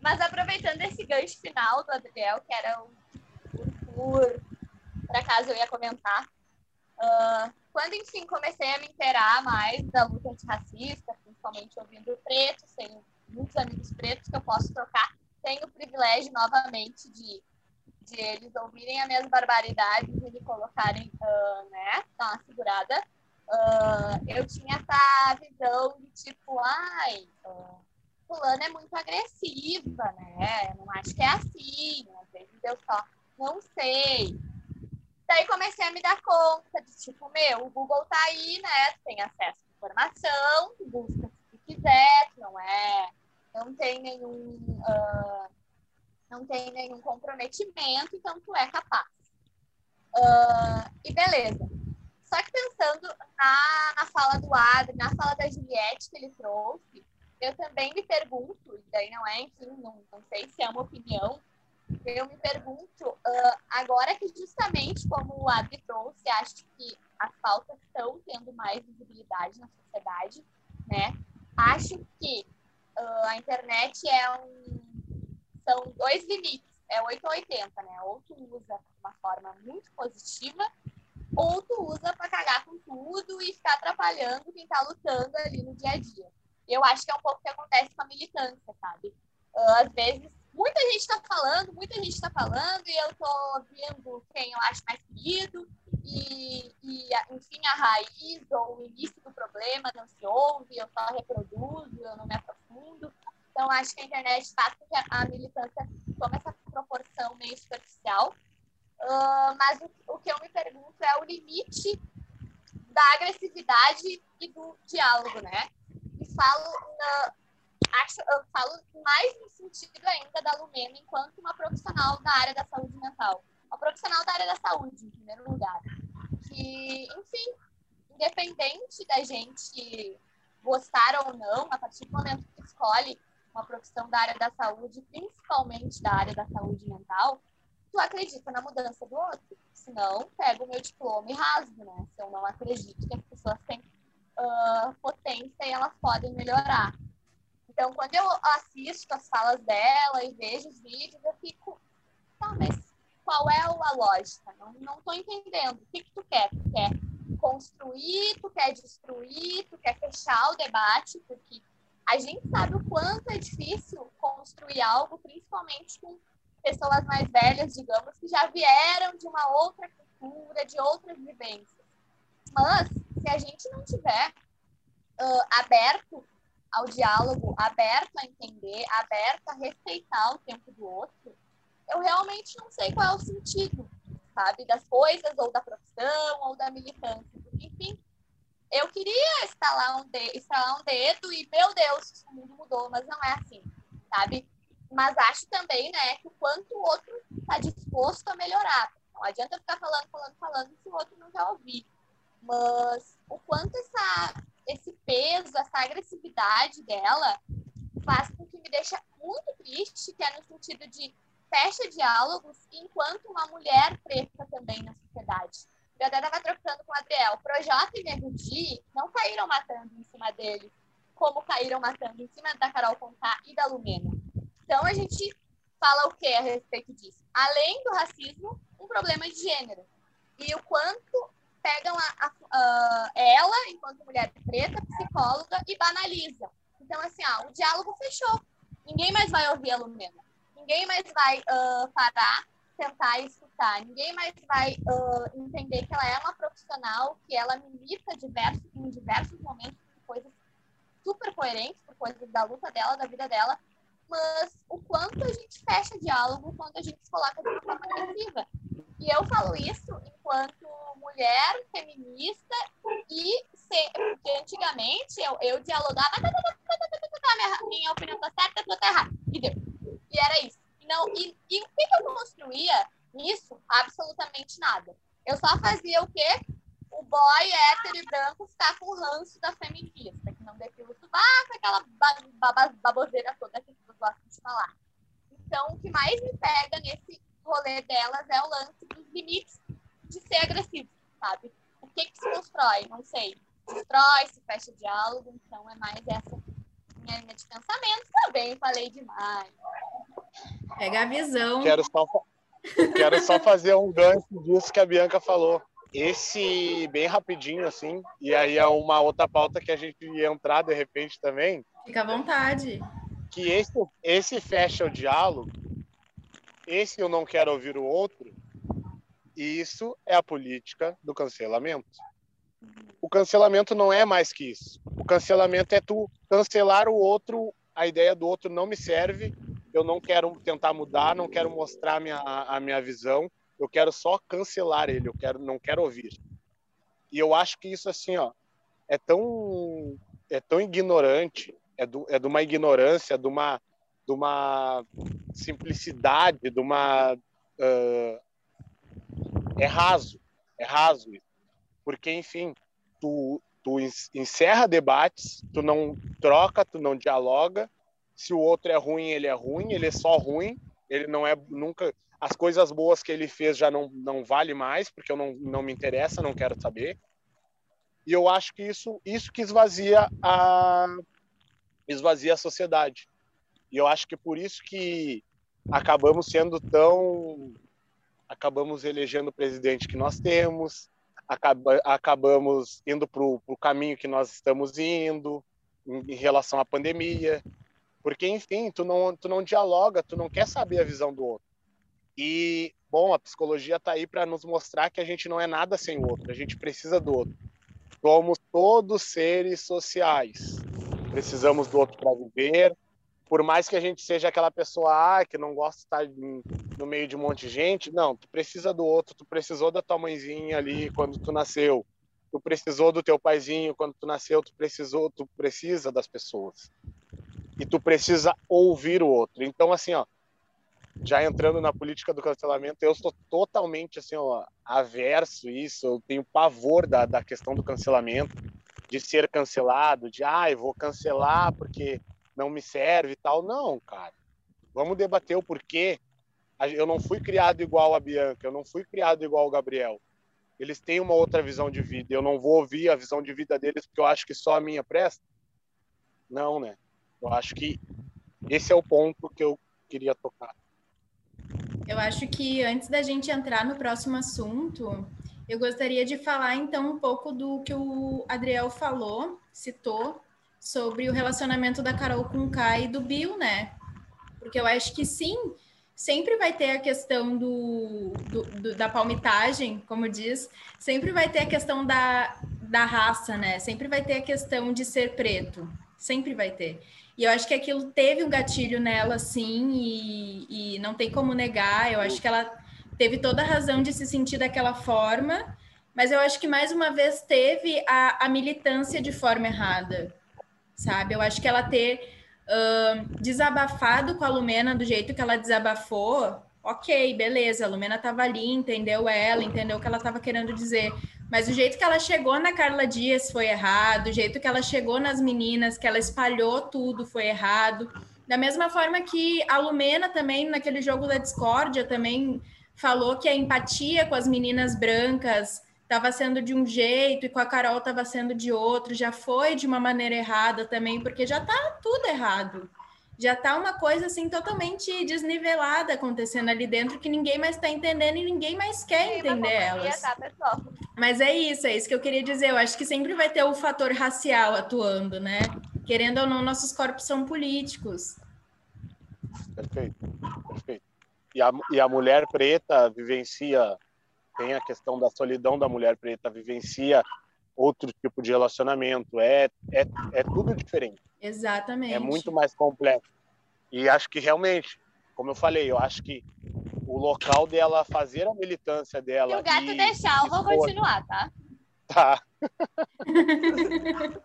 mas aproveitando esse gancho final do Adriel, que era um, por por acaso eu ia comentar. Uh, quando, enfim, comecei a me inteirar mais da luta antirracista, principalmente ouvindo pretos, tenho muitos amigos pretos que eu posso trocar, tenho o privilégio novamente de, de eles ouvirem as minhas barbaridades e me colocarem, uh, né, dar uma segurada. Uh, eu tinha essa visão de tipo, ai, uh, fulano é muito agressiva, né? Eu não acho que é assim, às vezes eu só não sei. Daí comecei a me dar conta de tipo, meu, o Google tá aí, né? Tu tem acesso à informação, tu busca se quiser, não é, não tem nenhum, uh, não tem nenhum comprometimento, então tu é capaz. Uh, e beleza. Só que pensando na, na fala do Adri, na fala da Juliette que ele trouxe, eu também me pergunto, e daí não é, enfim, não, não sei se é uma opinião, eu me pergunto, uh, agora que justamente como o Adri trouxe, acho que as pautas estão tendo mais visibilidade na sociedade, né? Acho que uh, a internet é um... São dois limites, é 8 ou 80, né? Ou tu usa de uma forma muito positiva, ou tu usa para cagar com tudo e ficar atrapalhando quem tá lutando ali no dia a dia. Eu acho que é um pouco o que acontece com a militância, sabe? Uh, às vezes, muita gente está falando, muita gente está falando, e eu estou vendo quem eu acho mais querido, e, e, enfim, a raiz ou o início do problema não se ouve, eu só reproduzo, eu não me aprofundo. Então, acho que a internet faz com que a militância tome essa proporção meio superficial. Uh, mas o, o que eu me pergunto é o limite da agressividade e do diálogo, né? falo na, acho, eu falo mais no sentido ainda da Lumena enquanto uma profissional da área da saúde mental. Uma profissional da área da saúde, em primeiro lugar. Que, enfim, independente da gente gostar ou não, a partir do momento que escolhe uma profissão da área da saúde, principalmente da área da saúde mental, tu acredita na mudança do outro. Senão, pego o meu diploma e rasgo, né? Se eu não acredito que as pessoas têm uh, potência e elas podem melhorar. Então, quando eu assisto as falas dela e vejo os vídeos, eu fico, tá, mas qual é a lógica? Não, não tô entendendo. O que, que tu quer? Tu quer construir, tu quer destruir, tu quer fechar o debate, porque a gente sabe o quanto é difícil construir algo, principalmente com pessoas mais velhas, digamos, que já vieram de uma outra cultura, de outras vivências. Mas se a gente não tiver uh, aberto ao diálogo, aberto a entender, aberto a respeitar o tempo do outro, eu realmente não sei qual é o sentido, sabe, das coisas, ou da profissão, ou da militância. Enfim, eu queria instalar um, de instalar um dedo e, meu Deus, o mundo mudou, mas não é assim, sabe? Mas acho também, né, que o quanto o outro está disposto a melhorar. Não adianta ficar falando, falando, falando se o outro não quer ouvir. Mas o quanto essa, esse peso, essa agressividade dela faz com que me deixa muito triste, que é no sentido de fecha diálogos enquanto uma mulher preta também na sociedade. Eu até estava trocando com o Adriel. Projota e Merudi não caíram matando em cima dele, como caíram matando em cima da Carol Conká e da Lumena. Então a gente fala o que a respeito disso? Além do racismo, um problema de gênero. E o quanto pegam a, a, a, ela, enquanto mulher preta, psicóloga, e banalizam. Então, assim, ó, o diálogo fechou. Ninguém mais vai ouvir a Lumena. Ninguém mais vai uh, parar, tentar escutar. Ninguém mais vai uh, entender que ela é uma profissional, que ela milita diversos, em diversos momentos coisas super coerentes, por coisas da luta dela, da vida dela. Mas o quanto a gente fecha diálogo quando a gente se coloca de forma agressiva. E eu falo isso enquanto mulher feminista e ser, porque antigamente eu, eu dialogava, minha, minha opinião tá certa, a tua tá errada. E deu. E era isso. Não, e, e o que, que eu construía nisso? Absolutamente nada. Eu só fazia o quê? O boy hétero e branco ficar com o ranço da feminista, que não depila o sovaco, aquela baboseira toda que vocês gostam de falar. Então, o que mais me pega nesse rolê delas é o lance dos limites de ser agressivo, sabe? O que que se constrói? Não sei. Destrói, se fecha diálogo, então é mais essa minha linha de pensamento. Também falei demais. Pega a visão. Quero só, Quero só fazer um gancho disso que a Bianca falou. Esse, bem rapidinho, assim, e aí é uma outra pauta que a gente ia entrar de repente também. Fica à vontade. Que esse, esse fecha o diálogo, esse eu não quero ouvir o outro, e isso é a política do cancelamento. O cancelamento não é mais que isso. O cancelamento é tu cancelar o outro, a ideia do outro não me serve, eu não quero tentar mudar, não quero mostrar a minha, a minha visão, eu quero só cancelar ele, eu quero, não quero ouvir. E eu acho que isso assim, ó, é tão é tão ignorante, é, do, é de uma ignorância, de uma de uma simplicidade, de uma uh, é raso, é raso. Porque, enfim, tu, tu encerra debates, tu não troca, tu não dialoga. Se o outro é ruim, ele é ruim, ele é só ruim, ele não é nunca. As coisas boas que ele fez já não, não vale mais, porque eu não, não me interessa, não quero saber. E eu acho que isso, isso que esvazia a, esvazia a sociedade. E eu acho que por isso que acabamos sendo tão acabamos elegendo o presidente que nós temos, acaba, acabamos indo para o caminho que nós estamos indo em, em, relação à pandemia, porque enfim, tu não tu não dialoga, tu não quer saber a visão do outro. E bom, a psicologia está aí para nos mostrar que a gente não é nada sem o outro, a gente precisa do outro. Somos todos seres sociais. Precisamos do outro para viver, por mais que a gente seja aquela pessoa ah, que não gosta de estar no meio de um monte de gente, não, tu precisa do outro, tu precisou da tua mãezinha ali quando tu nasceu, tu precisou do teu paizinho quando tu nasceu, tu precisou, tu precisa das pessoas. E tu precisa ouvir o outro. Então assim, ó, já entrando na política do cancelamento, eu sou totalmente assim, ó, averso isso, eu tenho pavor da, da questão do cancelamento, de ser cancelado, de ah, eu vou cancelar porque não me serve e tal. Não, cara. Vamos debater o porquê. Eu não fui criado igual a Bianca, eu não fui criado igual o Gabriel. Eles têm uma outra visão de vida. Eu não vou ouvir a visão de vida deles porque eu acho que só a minha presta. Não, né? Eu acho que esse é o ponto que eu queria tocar. Eu acho que antes da gente entrar no próximo assunto, eu gostaria de falar então um pouco do que o Adriel falou, citou, sobre o relacionamento da Carol com o Kai e do Bill, né? Porque eu acho que sim, sempre vai ter a questão do, do, do, da palmitagem, como diz, sempre vai ter a questão da, da raça, né? Sempre vai ter a questão de ser preto, sempre vai ter. E eu acho que aquilo teve um gatilho nela, sim, e, e não tem como negar. Eu acho que ela teve toda a razão de se sentir daquela forma, mas eu acho que mais uma vez teve a, a militância de forma errada sabe? Eu acho que ela ter uh, desabafado com a Lumena do jeito que ela desabafou, ok, beleza, a Lumena estava ali, entendeu ela, entendeu o que ela estava querendo dizer. Mas o jeito que ela chegou na Carla Dias foi errado, o jeito que ela chegou nas meninas, que ela espalhou tudo foi errado. Da mesma forma que a Lumena também, naquele jogo da discórdia, também falou que a empatia com as meninas brancas estava sendo de um jeito e com a Carol estava sendo de outro, já foi de uma maneira errada também, porque já está tudo errado. Já está uma coisa assim totalmente desnivelada acontecendo ali dentro que ninguém mais está entendendo e ninguém mais quer entender elas. Tá, Mas é isso, é isso que eu queria dizer. Eu acho que sempre vai ter o fator racial atuando, né? Querendo ou não, nossos corpos são políticos. Perfeito, perfeito. E a, e a mulher preta vivencia tem a questão da solidão da mulher preta, vivencia outro tipo de relacionamento, é, é, é tudo diferente. Exatamente. É muito mais complexo. E acho que realmente, como eu falei, eu acho que o local dela fazer a militância dela. Se o gato e, deixar, eu vou continuar, tá? Tá.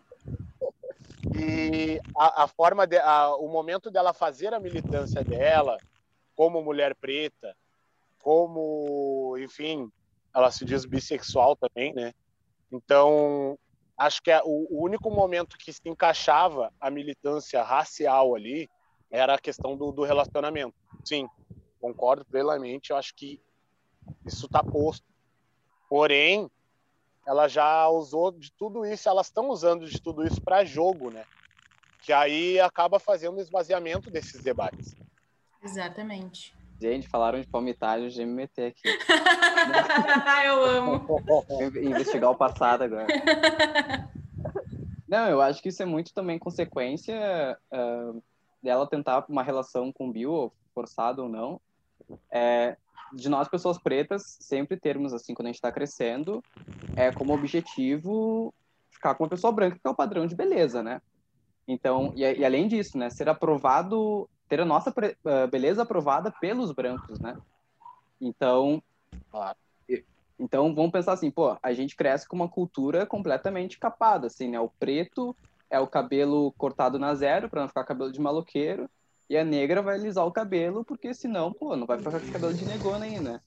e a, a forma, de, a, o momento dela fazer a militância dela, como mulher preta, como, enfim, ela se diz bissexual também, né? Então, acho que o, único momento que se encaixava a militância racial ali era a questão do, do relacionamento. Sim, concordo plenamente. Eu acho que isso está posto. Porém, ela já usou de tudo isso, elas estão usando de tudo isso para jogo, né? Que aí acaba fazendo esvaziamento desses debates. Exatamente. Gente, falaram de palmitagem, já me meter aqui. eu amo. Investigar o passado agora. Não, eu acho que isso é muito também consequência uh, dela tentar uma relação com o Bill, forçado ou não, é, de nós, pessoas pretas, sempre termos, assim, quando a gente está crescendo, é como objetivo ficar com uma pessoa branca, que é o padrão de beleza, né? Então, e, e além disso, né, ser aprovado, ter a nossa uh, beleza aprovada pelos brancos, né? Então, claro. Então, vamos pensar assim, pô, a gente cresce com uma cultura completamente capada, assim, né? O preto é o cabelo cortado na zero, para não ficar cabelo de maloqueiro, e a negra vai alisar o cabelo, porque senão, pô, não vai ficar com cabelo de negona aí, né?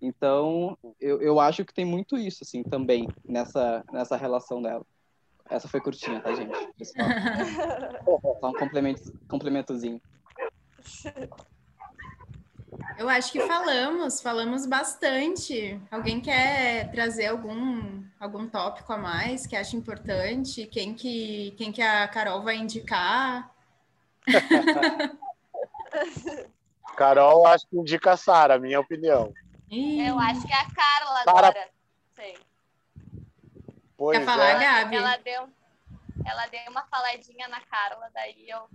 Então, eu, eu acho que tem muito isso, assim, também, nessa, nessa relação dela. Essa foi curtinha, tá, gente? Só um complemento, complementozinho. Eu acho que falamos, falamos bastante. Alguém quer trazer algum algum tópico a mais que acha importante? Quem que quem que a Carol vai indicar? Carol, acho que indica a Sara, minha opinião. Eu acho que é a Carla agora. Sei. Pois Quer falar, é. Gabi? Ela deu, ela deu uma faladinha na Carla, daí eu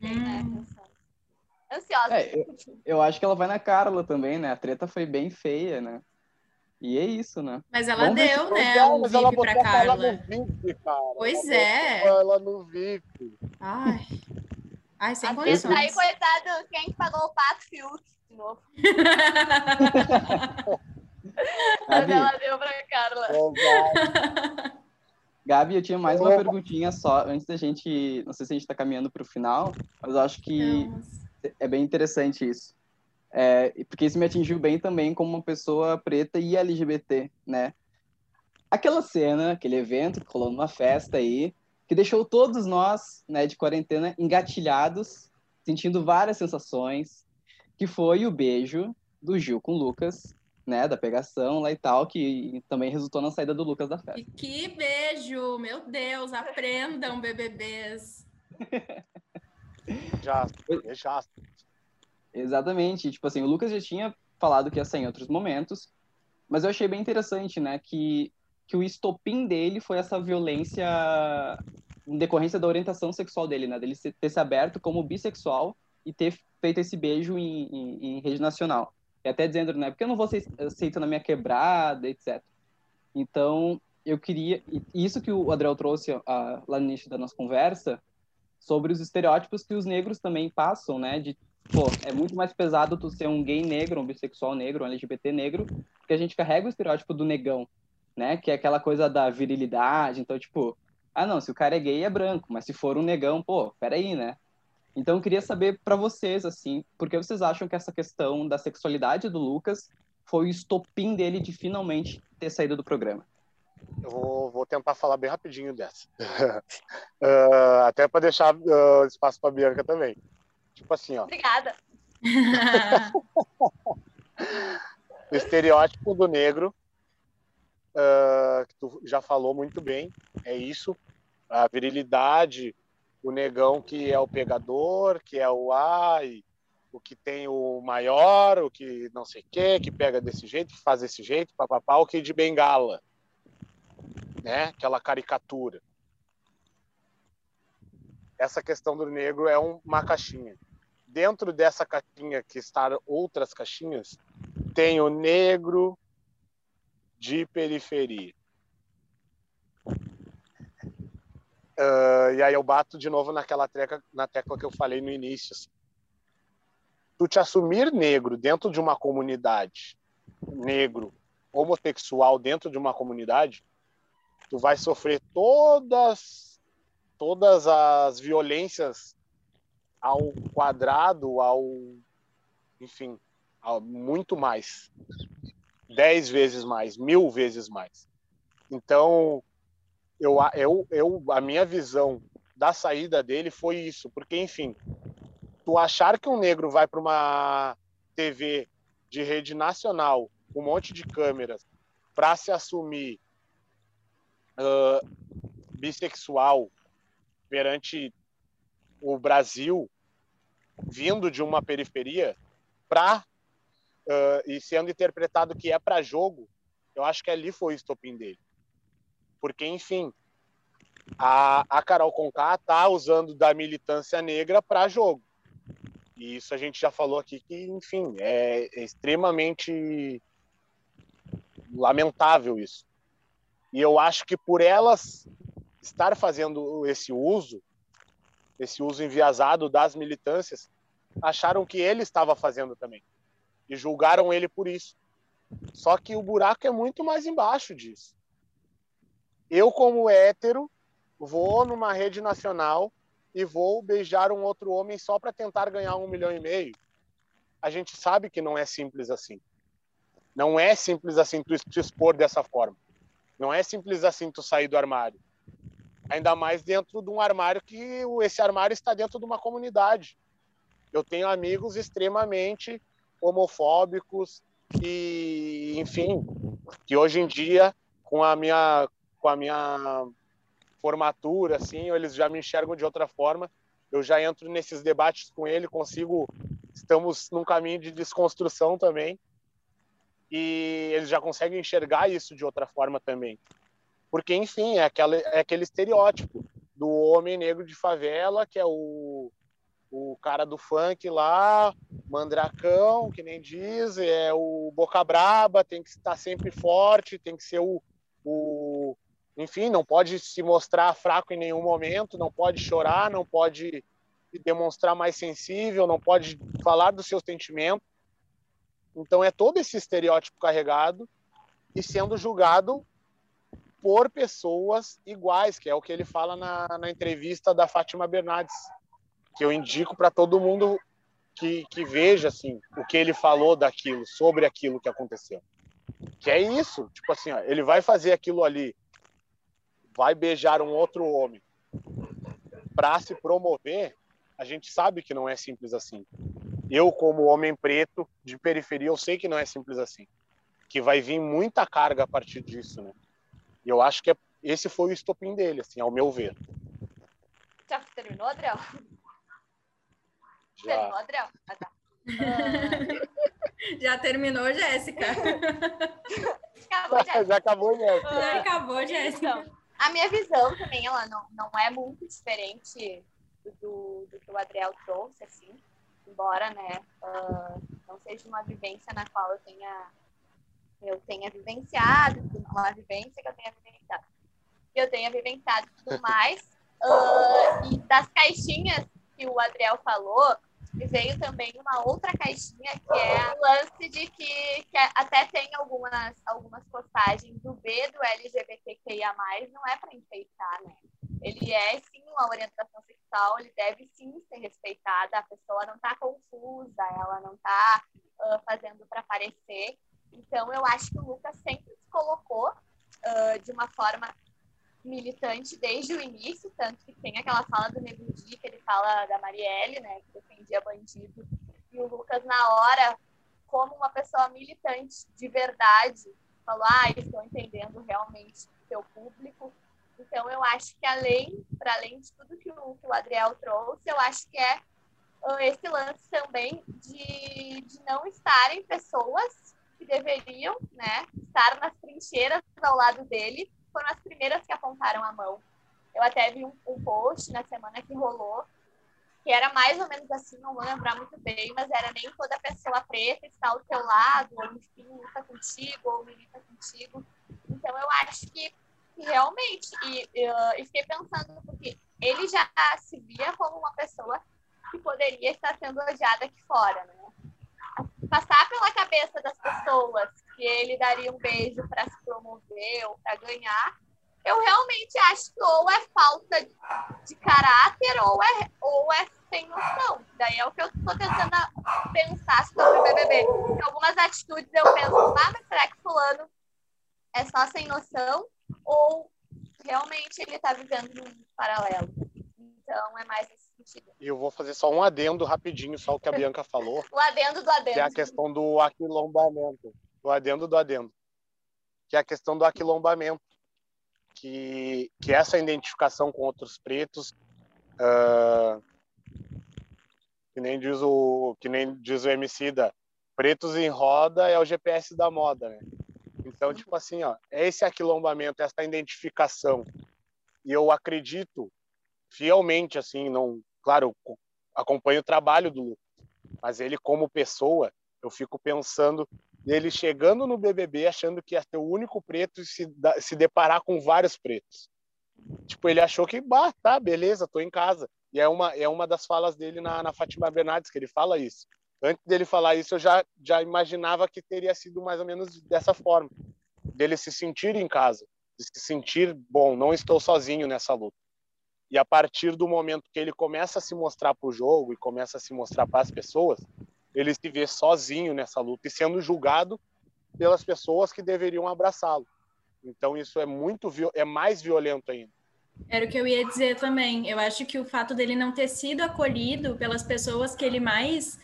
né, Hum. Ansiosa. É, eu, eu acho que ela vai na Carla também, né? A treta foi bem feia, né? E é isso, né? Mas ela Vamos deu, né, é, o mas ela VIP pra botou ela Carla. no VIP, cara. Pois Ela é. Ela no VIP. Ai. Ai, sem Às vezes, aí, condições. coitado, quem pagou o pato Fiuk de novo? Mas Gabi, ela deu pra Carla. Exato. Gabi, eu tinha mais uma Eu- perguntinha só, antes da gente. Não sei se a gente tá caminhando pro final, mas eu acho que Vamos. É bem interessante isso. É, porque isso me atingiu bem também como uma pessoa preta e LGBT, né? Aquela cena, aquele evento que rolou numa festa aí, que deixou todos nós, né, de quarentena, engatilhados, sentindo várias sensações, que foi o beijo do Gil com o Lucas, né, da pegação lá e tal, que também resultou na saída do Lucas da festa. E que beijo! Meu Deus, aprendam, BBBs. Já. Exatamente. Tipo assim, o Lucas já tinha falado que ia sair em outros momentos, mas eu achei bem interessante, né, que, que o estopim dele foi essa violência em decorrência da orientação sexual dele, né, dele ter se aberto como bissexual e ter feito esse beijo em, em, em rede nacional. E até dizendo, né, porque eu não vou ser aceito na minha quebrada, etc. Então, eu queria... Isso que o Adriel trouxe ah, lá no início da nossa conversa, sobre os estereótipos que os negros também passam, né, de pô, é muito mais pesado tu ser um gay negro, um bissexual negro, um LGBT negro, porque a gente carrega o estereótipo do negão, né? Que é aquela coisa da virilidade. Então, tipo, ah, não, se o cara é gay é branco, mas se for um negão, pô, peraí, né? Então, eu queria saber para vocês, assim, por que vocês acham que essa questão da sexualidade do Lucas foi o estopim dele de finalmente ter saído do programa? Eu vou, vou tentar falar bem rapidinho dessa. Ah, até para deixar ah, espaço para Bianca também. Tipo assim, ó, Obrigada. o estereótipo do negro, ah, que tu já falou muito bem, é isso. A virilidade, o negão que é o pegador, que é o ai, o que tem o maior, o que não sei o quê, que pega desse jeito, que faz desse jeito, papapá, o que de bengala, né? Aquela caricatura. Essa questão do negro é um- uma caixinha. Dentro dessa caixinha que estão outras caixinhas, tem o negro de periferia. Ah, e aí eu bato de novo naquela tecla, na tecla que eu falei no início. assim. Tu te assumir negro dentro de uma comunidade, negro, homossexual dentro de uma comunidade, tu vai sofrer todas todas as violências ao quadrado, ao enfim, ao muito mais, dez vezes mais, mil vezes mais. Então, eu, eu, eu, a minha visão da saída dele foi isso, porque enfim, tu achar que um negro vai para uma TV de rede nacional, com um monte de câmeras, para se assumir ah, bissexual perante o Brasil, vindo de uma periferia, para uh, e sendo interpretado que é para jogo, eu acho que ali foi o estopim dele. Porque, enfim, a, a Carol Conká tá usando da militância negra para jogo. E isso a gente já falou aqui que, enfim, é, é extremamente lamentável isso. E eu acho que por elas estar fazendo esse uso, esse uso enviesado das militâncias, acharam que ele estava fazendo também e julgaram ele por isso. Só que o buraco é muito mais embaixo disso. Eu, como hétero, vou numa rede nacional e vou beijar um outro homem só para tentar ganhar um milhão e meio. A gente sabe que não é simples assim. Não é simples assim tu te expor dessa forma. Não é simples assim tu sair do armário. Ainda mais dentro de um armário que esse armário está dentro de uma comunidade. Eu tenho amigos extremamente homofóbicos e, enfim, que hoje em dia, com a minha, com a minha formatura, assim, eles já me enxergam de outra forma. Eu já entro nesses debates com ele, consigo. Estamos num caminho de desconstrução também. E eles já conseguem enxergar isso de outra forma também. Porque, enfim, é, aquela, é aquele estereótipo do homem negro de favela, que é o, o cara do funk lá, mandracão, que nem diz, é o boca braba, tem que estar sempre forte, tem que ser o, o enfim, não pode se mostrar fraco em nenhum momento, não pode chorar, não pode demonstrar mais sensível, não pode falar dos seus sentimentos. Então é todo esse estereótipo carregado e sendo julgado por pessoas iguais, que é o que ele fala na, na entrevista da Fátima Bernardes que eu indico para todo mundo que, que veja assim o que ele falou daquilo, sobre aquilo que aconteceu. Que é isso, tipo assim, ó, ele vai fazer aquilo ali, vai beijar um outro homem para se promover, a gente sabe que não é simples assim. Eu, como homem preto de periferia, eu sei que não é simples assim. Que vai vir muita carga a partir disso, né? E eu acho que é, esse foi o estopim dele, assim, ao meu ver. Já terminou, Adriel? Já. Terminou, Adriel? Ah, tá. Já terminou, Jéssica? Acabou, já. Já acabou, né? Já acabou, Jéssica. Então, a minha visão também, ela não, não é muito diferente do, do que o Adriel trouxe, assim, embora, né, ah, não seja uma vivência na qual eu tenha, eu tenha vivenciado, uma vivência que eu tenha vivenciado, que eu tenha vivenciado tudo mais, ah, e das caixinhas que o Adriel falou, veio também uma outra caixinha que é o lance de que, que até tem algumas, algumas postagens do B do LGBTQIA, não é para enfeitar, né? Ele é sim uma orientação sexual, ele deve sim ser respeitada, a pessoa não está confusa, ela não está uh, fazendo para parecer. Então eu acho que o Lucas sempre se colocou uh, de uma forma militante desde o início, tanto que tem aquela fala do Nego Di, que ele fala da Marielle, né, que defendia bandido, e o Lucas, na hora, como uma pessoa militante de verdade, falou, ah, estou entendendo realmente o seu público. Então, eu acho que além, para além de tudo que o, que o Adriel trouxe, eu acho que é uh, esse lance também de, de não estarem pessoas que deveriam né, estar nas trincheiras ao lado dele foram as primeiras que apontaram a mão. Eu até vi um, um post na semana que rolou, que era mais ou menos assim, não vou lembrar muito bem, mas era nem toda pessoa preta está ao teu lado, ou enfim, luta contigo, ou milita contigo. Então eu acho que realmente, e eu, fiquei pensando, porque ele já se via como uma pessoa que poderia estar sendo odiada aqui fora, né? Passar pela cabeça das pessoas que ele daria um beijo para se promover ou para ganhar, eu realmente acho que ou é falta de, caráter ou é, ou é sem noção. Daí é o que eu estou tentando pensar sobre o BBB. Em algumas atitudes eu penso, ah, mas será que fulano é só sem noção ou realmente ele está vivendo um paralelo? Então é mais esse sentido. E eu vou fazer só um adendo rapidinho, só o que a Bianca falou. o adendo do adendo. Que é a questão do aquilombamento o adendo do adendo, que é a questão do aquilombamento, que, que essa identificação com outros pretos uh, que nem diz o que nem diz o MC da pretos em roda é o GPS da moda, né? Então, tipo assim, ó, esse aquilombamento, essa identificação. E eu acredito fielmente, assim, não, claro, acompanho o trabalho do Lucas, mas ele como pessoa, eu fico pensando nele chegando no BBB achando que ia ser o único preto e se, se deparar com vários pretos. Tipo, ele achou que, bah, tá, beleza, tô em casa. E é uma, é uma das falas dele na, na Fátima Bernardes, que ele fala isso. Antes dele falar isso, eu já, já imaginava que teria sido mais ou menos dessa forma. Dele se sentir em casa, de se sentir, bom, não estou sozinho nessa luta. E a partir do momento que ele começa a se mostrar para o jogo e começa a se mostrar para as pessoas, ele se vê sozinho nessa luta e sendo julgado pelas pessoas que deveriam abraçá-lo. Então isso é muito é mais violento ainda. Era o que eu ia dizer também. Eu acho que o fato dele não ter sido acolhido pelas pessoas que ele mais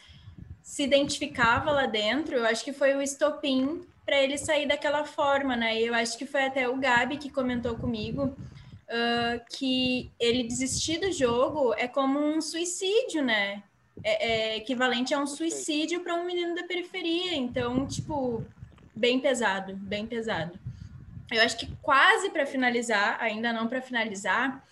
se identificava lá dentro, eu acho que foi o estopim para ele sair daquela forma, né? E eu acho que foi até o Gabi que comentou comigo uh, que ele desistir do jogo é como um suicídio, né? É, é equivalente a um suicídio para um menino da periferia. Então, tipo, bem pesado, bem pesado. Eu acho que quase para finalizar, ainda não para finalizar,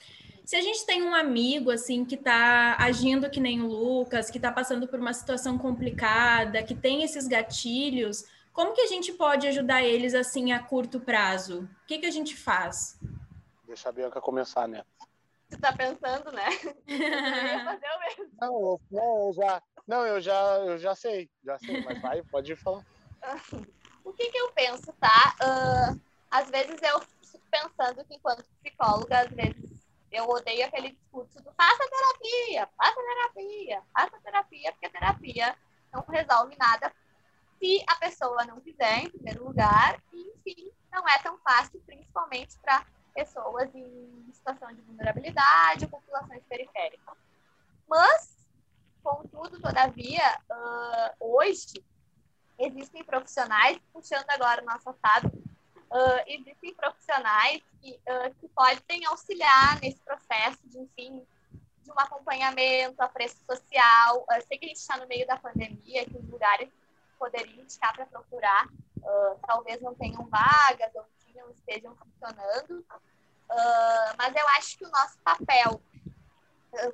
se a gente tem um amigo assim que está agindo que nem o Lucas, que está passando por uma situação complicada, que tem esses gatilhos, como que a gente pode ajudar eles assim a curto prazo? O que, que a gente faz? Deixa a Bianca começar, né? Você está pensando, né? Eu ia fazer o mesmo. Não, não, eu já, não, eu já, eu já sei, já sei, mas vai, pode falar. o que, que eu penso, tá? Uh, às vezes eu fico pensando que enquanto psicóloga, às vezes eu odeio aquele discurso do faça terapia, faça terapia, faça terapia, porque a terapia não resolve nada se a pessoa não quiser, em primeiro lugar, e, enfim, não é tão fácil, principalmente para pessoas em situação de vulnerabilidade populações periféricas. Mas, contudo, todavia, uh, hoje existem profissionais, puxando agora o nosso assado, uh, existem profissionais que, uh, que podem auxiliar nesse processo de, enfim, de um acompanhamento a preço social. Uh, sei que a gente está no meio da pandemia, que os lugares poderiam indicar para procurar, talvez não tenham vagas ou não estejam funcionando, mas eu acho que o nosso papel,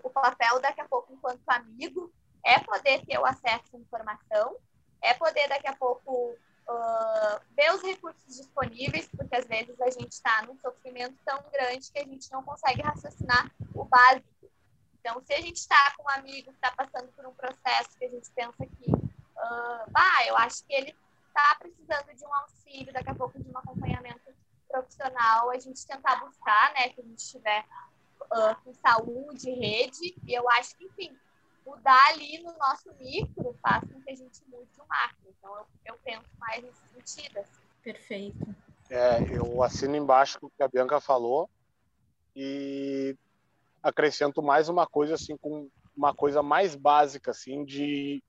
o papel daqui a pouco enquanto amigo, é poder ter o acesso à informação, é poder daqui a pouco uh, ver os recursos disponíveis, porque às vezes a gente está num sofrimento tão grande que a gente não consegue raciocinar o básico. Então, se a gente está com um amigo que está passando por um processo que a gente pensa que, uh, ah, eu acho que ele está precisando de um auxílio, daqui a pouco de um acompanhamento profissional, a gente tentar buscar, né, que a gente estiver uh, com saúde, rede, e eu acho que, enfim, mudar ali no nosso micro faz com que a gente mude o macro. Então, eu, eu penso mais nesse sentido. Assim. Perfeito. É, eu assino embaixo o que a Bianca falou e acrescento mais uma coisa assim com uma coisa mais básica assim de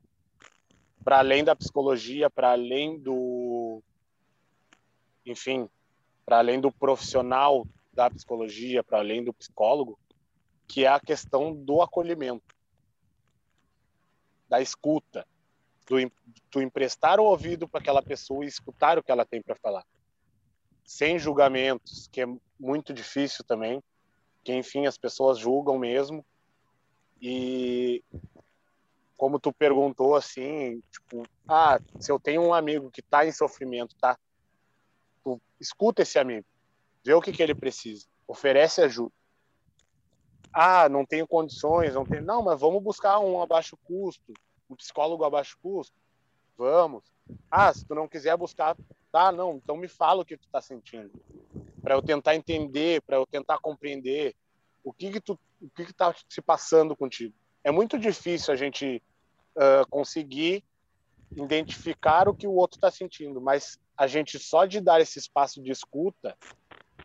para além da psicologia, para além do enfim, para além do profissional da psicologia, para além do psicólogo, que é a questão do acolhimento da escuta, do, do emprestar o ouvido para aquela pessoa e escutar o que ela tem para falar, sem julgamentos, que é muito difícil também, que enfim as pessoas julgam mesmo. E como tu perguntou assim, tipo, ah, se eu tenho um amigo que está em sofrimento, tá? Tu escuta esse amigo, vê o que que ele precisa, oferece ajuda ah, não tenho condições, não tenho. Não, mas vamos buscar um a baixo custo, um psicólogo a baixo custo. Vamos. Ah, se tu não quiser buscar, tá, não, então me fala o que tu tá sentindo. Para eu tentar entender, para eu tentar compreender o que que tu, o que que tá se passando contigo. É muito difícil a gente uh, conseguir identificar o que o outro está sentindo, mas a gente só de dar esse espaço de escuta,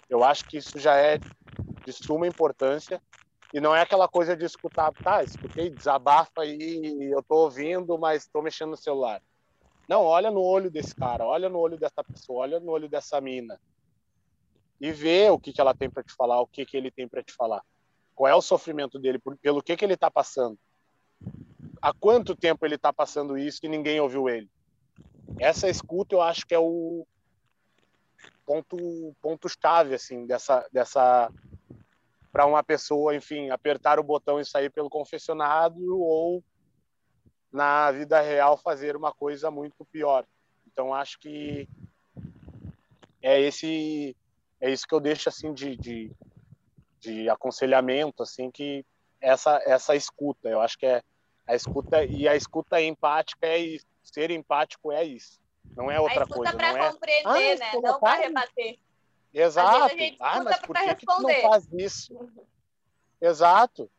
eu acho que isso já é de suma importância e não é aquela coisa de escutar, tá, escutei, desabafa aí, eu tô ouvindo, mas tô mexendo no celular. Não, olha no olho desse cara, olha no olho dessa pessoa, olha no olho dessa mina. E vê o que, que ela tem para te falar, o que, que ele tem para te falar. Qual é o sofrimento dele, pelo que, que ele tá passando. há quanto tempo ele está passando isso e ninguém ouviu ele. Essa escuta eu acho que é o ponto ponto chave assim dessa dessa para uma pessoa, enfim, apertar o botão e sair pelo confessionário ou na vida real fazer uma coisa muito pior. Então acho que é esse é isso que eu deixo assim de, de, de aconselhamento assim que essa essa escuta. Eu acho que é a escuta e a escuta empática é isso. Ser empático é isso. Não é outra a escuta coisa para não é compreender Ah, né? não para. rebater exato. ah mas por pra que, que tu não faz isso? Exato.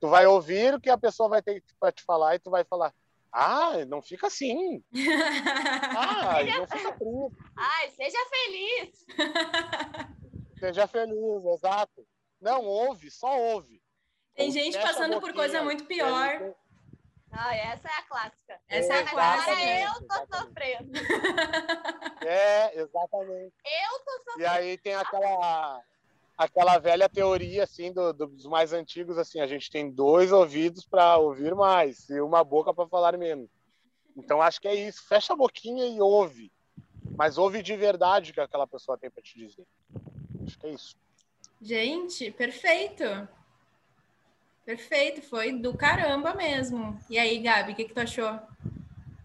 Tu vai ouvir o que a pessoa vai ter para te falar e tu vai falar ah não fica assim. Ah não fica triste. Ai seja feliz. Seja feliz, exato. Não ouve, só ouve. Tem gente Fecha passando por coisa muito pior. ele- ah, essa é a clássica Essa é a Mas clássica. agora eu tô Exatamente. sofrendo É, exatamente. eu tô sofrendo E aí tem aquela aquela velha teoria assim do- dos mais antigos assim, a gente tem dois ouvidos para ouvir mais e uma boca para falar menos. Então acho que é isso, fecha a boquinha e ouve. Mas ouve de verdade o que aquela pessoa tem para te dizer. Acho que é isso. Gente, perfeito. Perfeito, foi do caramba mesmo. E aí, Gabi, o que, que tu achou?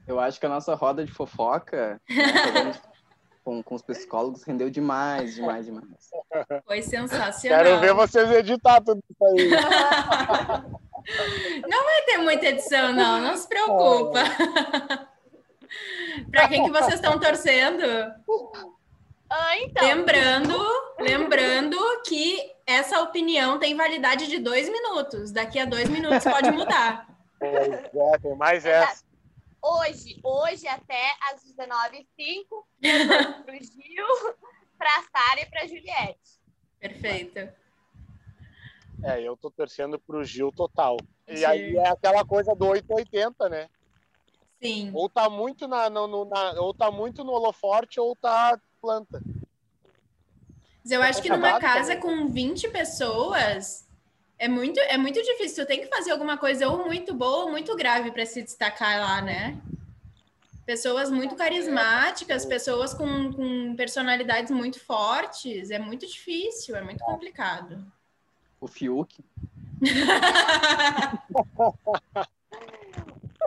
Eu acho que a nossa roda de fofoca né, com, com os psicólogos rendeu demais, demais, demais. Foi sensacional. Quero ver vocês editar tudo isso aí. Não vai ter muita edição, não, não se preocupa. Para quem que vocês estão torcendo? ah, então Lembrando, lembrando que essa opinião tem validade de dois minutos. Daqui a dois minutos pode mudar. É, tem mais Exato. essa. hoje, hoje até às 19h05, eu vou pro Gil, pra Sara e pra Juliette. Perfeito. É, eu tô torcendo pro Gil total. E Sim. aí é aquela coisa do 880, né? Sim. Ou tá muito na, no, no- na- ou tá muito no holoforte ou tá planta. Mas eu acho que numa casa também. com 20 pessoas é muito, é muito difícil. Tu tem que fazer alguma coisa ou muito boa ou muito grave para se destacar lá, né? Pessoas muito carismáticas, pessoas com, com personalidades muito fortes. É muito difícil, é muito complicado. O Fiuk.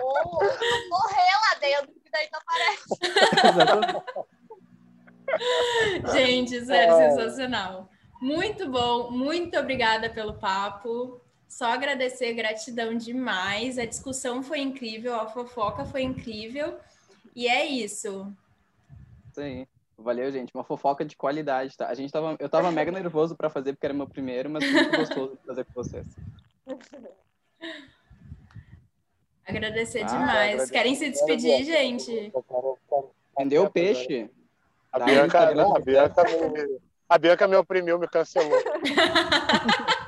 Ou ou morrer lá dentro, que daí não aparece. Gente, sério, É. sensacional. Muito bom, muito obrigada pelo papo. Só agradecer, gratidão demais. A discussão foi incrível, a fofoca foi incrível. E é isso. Aí. Valeu, gente. Uma fofoca de qualidade, tá? A gente tava, eu tava mega nervoso pra fazer porque era meu primeiro, mas muito gostoso fazer com vocês. Agradecer Ah, demais. Querem se despedir, gente? Vendeu o peixe? A Bianca, não, a Bianca, me, a Bianca me oprimiu, me cancelou.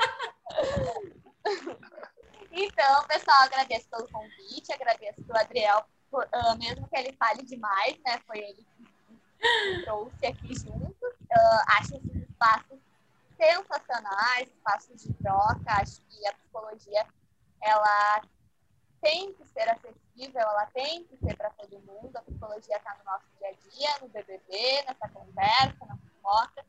Então, pessoal, agradeço pelo convite, agradeço o Adriel, por, ah, mesmo que ele fale demais, né? Foi ele que trouxe aqui junto. Ah, acho esses espaços sensacionais, espaços de troca. Acho que a psicologia, ela tem que ser acessível, ela tem que ser para todo mundo. A psicologia está no nosso dia a dia, no BBB, nessa conversa, na fofoca.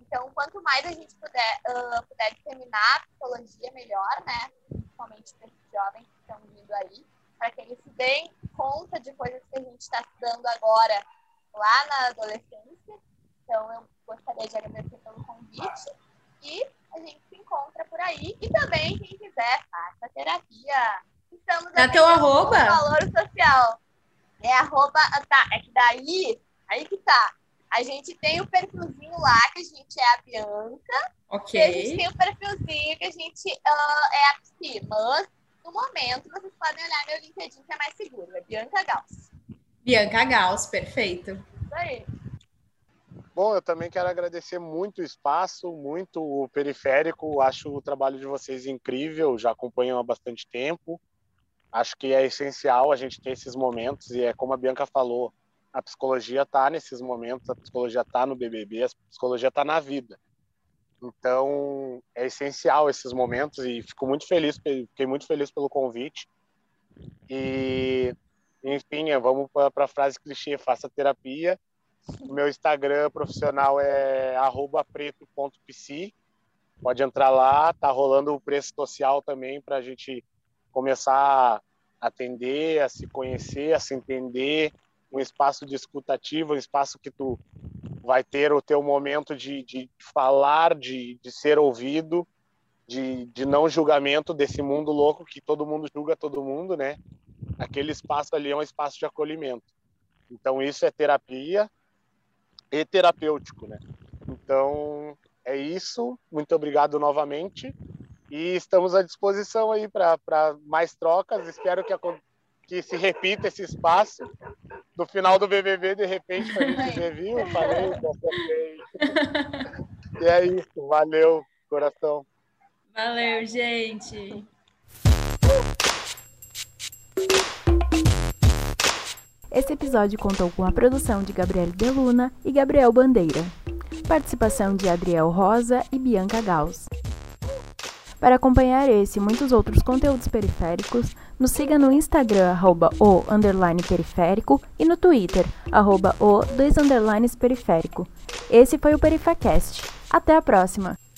Então, quanto mais a gente puder, ah, puder disseminar a psicologia, melhor, né? Principalmente para esses jovens que estão vindo aí, para que eles se deem conta de coisas que a gente está estudando agora lá na adolescência. Então, eu gostaria de agradecer pelo convite e a gente se encontra por aí. E também, quem quiser, faça terapia. Estamos Dá teu arroba? Valor social. É arroba, tá, é que daí, aí que tá. A gente tem o perfilzinho lá, que a gente é a Bianca, e a gente Ok. tem o perfilzinho que a gente ah, é a Psi, mas no momento vocês podem olhar meu LinkedIn que é mais seguro, é Bianca Gauss. Bianca Gauss, perfeito. Isso aí. Bom, eu também quero agradecer muito o espaço, muito o periférico. Acho o trabalho de vocês incrível, já acompanho há bastante tempo. Acho que é essencial a gente ter esses momentos e é como a Bianca falou, a psicologia está nesses momentos, a psicologia está no BBB, a psicologia está na vida. Então, é essencial esses momentos e fico muito feliz, fiquei muito feliz pelo convite. E, enfim, vamos para a frase clichê, faça terapia. O meu Instagram profissional é preto.psi. Pode entrar lá, tá rolando o preço social também para a gente começar a atender, a se conhecer, a se entender, um espaço de escutativa, um espaço que tu vai ter o teu momento de, de falar, de, de ser ouvido, de, de não julgamento desse mundo louco que todo mundo julga todo mundo, né? Aquele espaço ali é um espaço de acolhimento. Então isso é terapia e terapêutico, né? Então é isso. Muito obrigado novamente e estamos à disposição aí para mais trocas. Espero que, que se repita esse espaço no final do BBB, de repente, para a gente dizer, viu? Falei, acertei. E é isso. Valeu, coração. Valeu, gente. Esse episódio contou com a produção de Gabriel Deluna e Gabriel Bandeira. Participação de Adriel Rosa e Bianca Gauss. Para acompanhar esse e muitos outros conteúdos periféricos, nos siga no Instagram, arroba o underline periférico, e no Twitter, arroba o dois periférico. Esse foi o Perifacast. Até a próxima!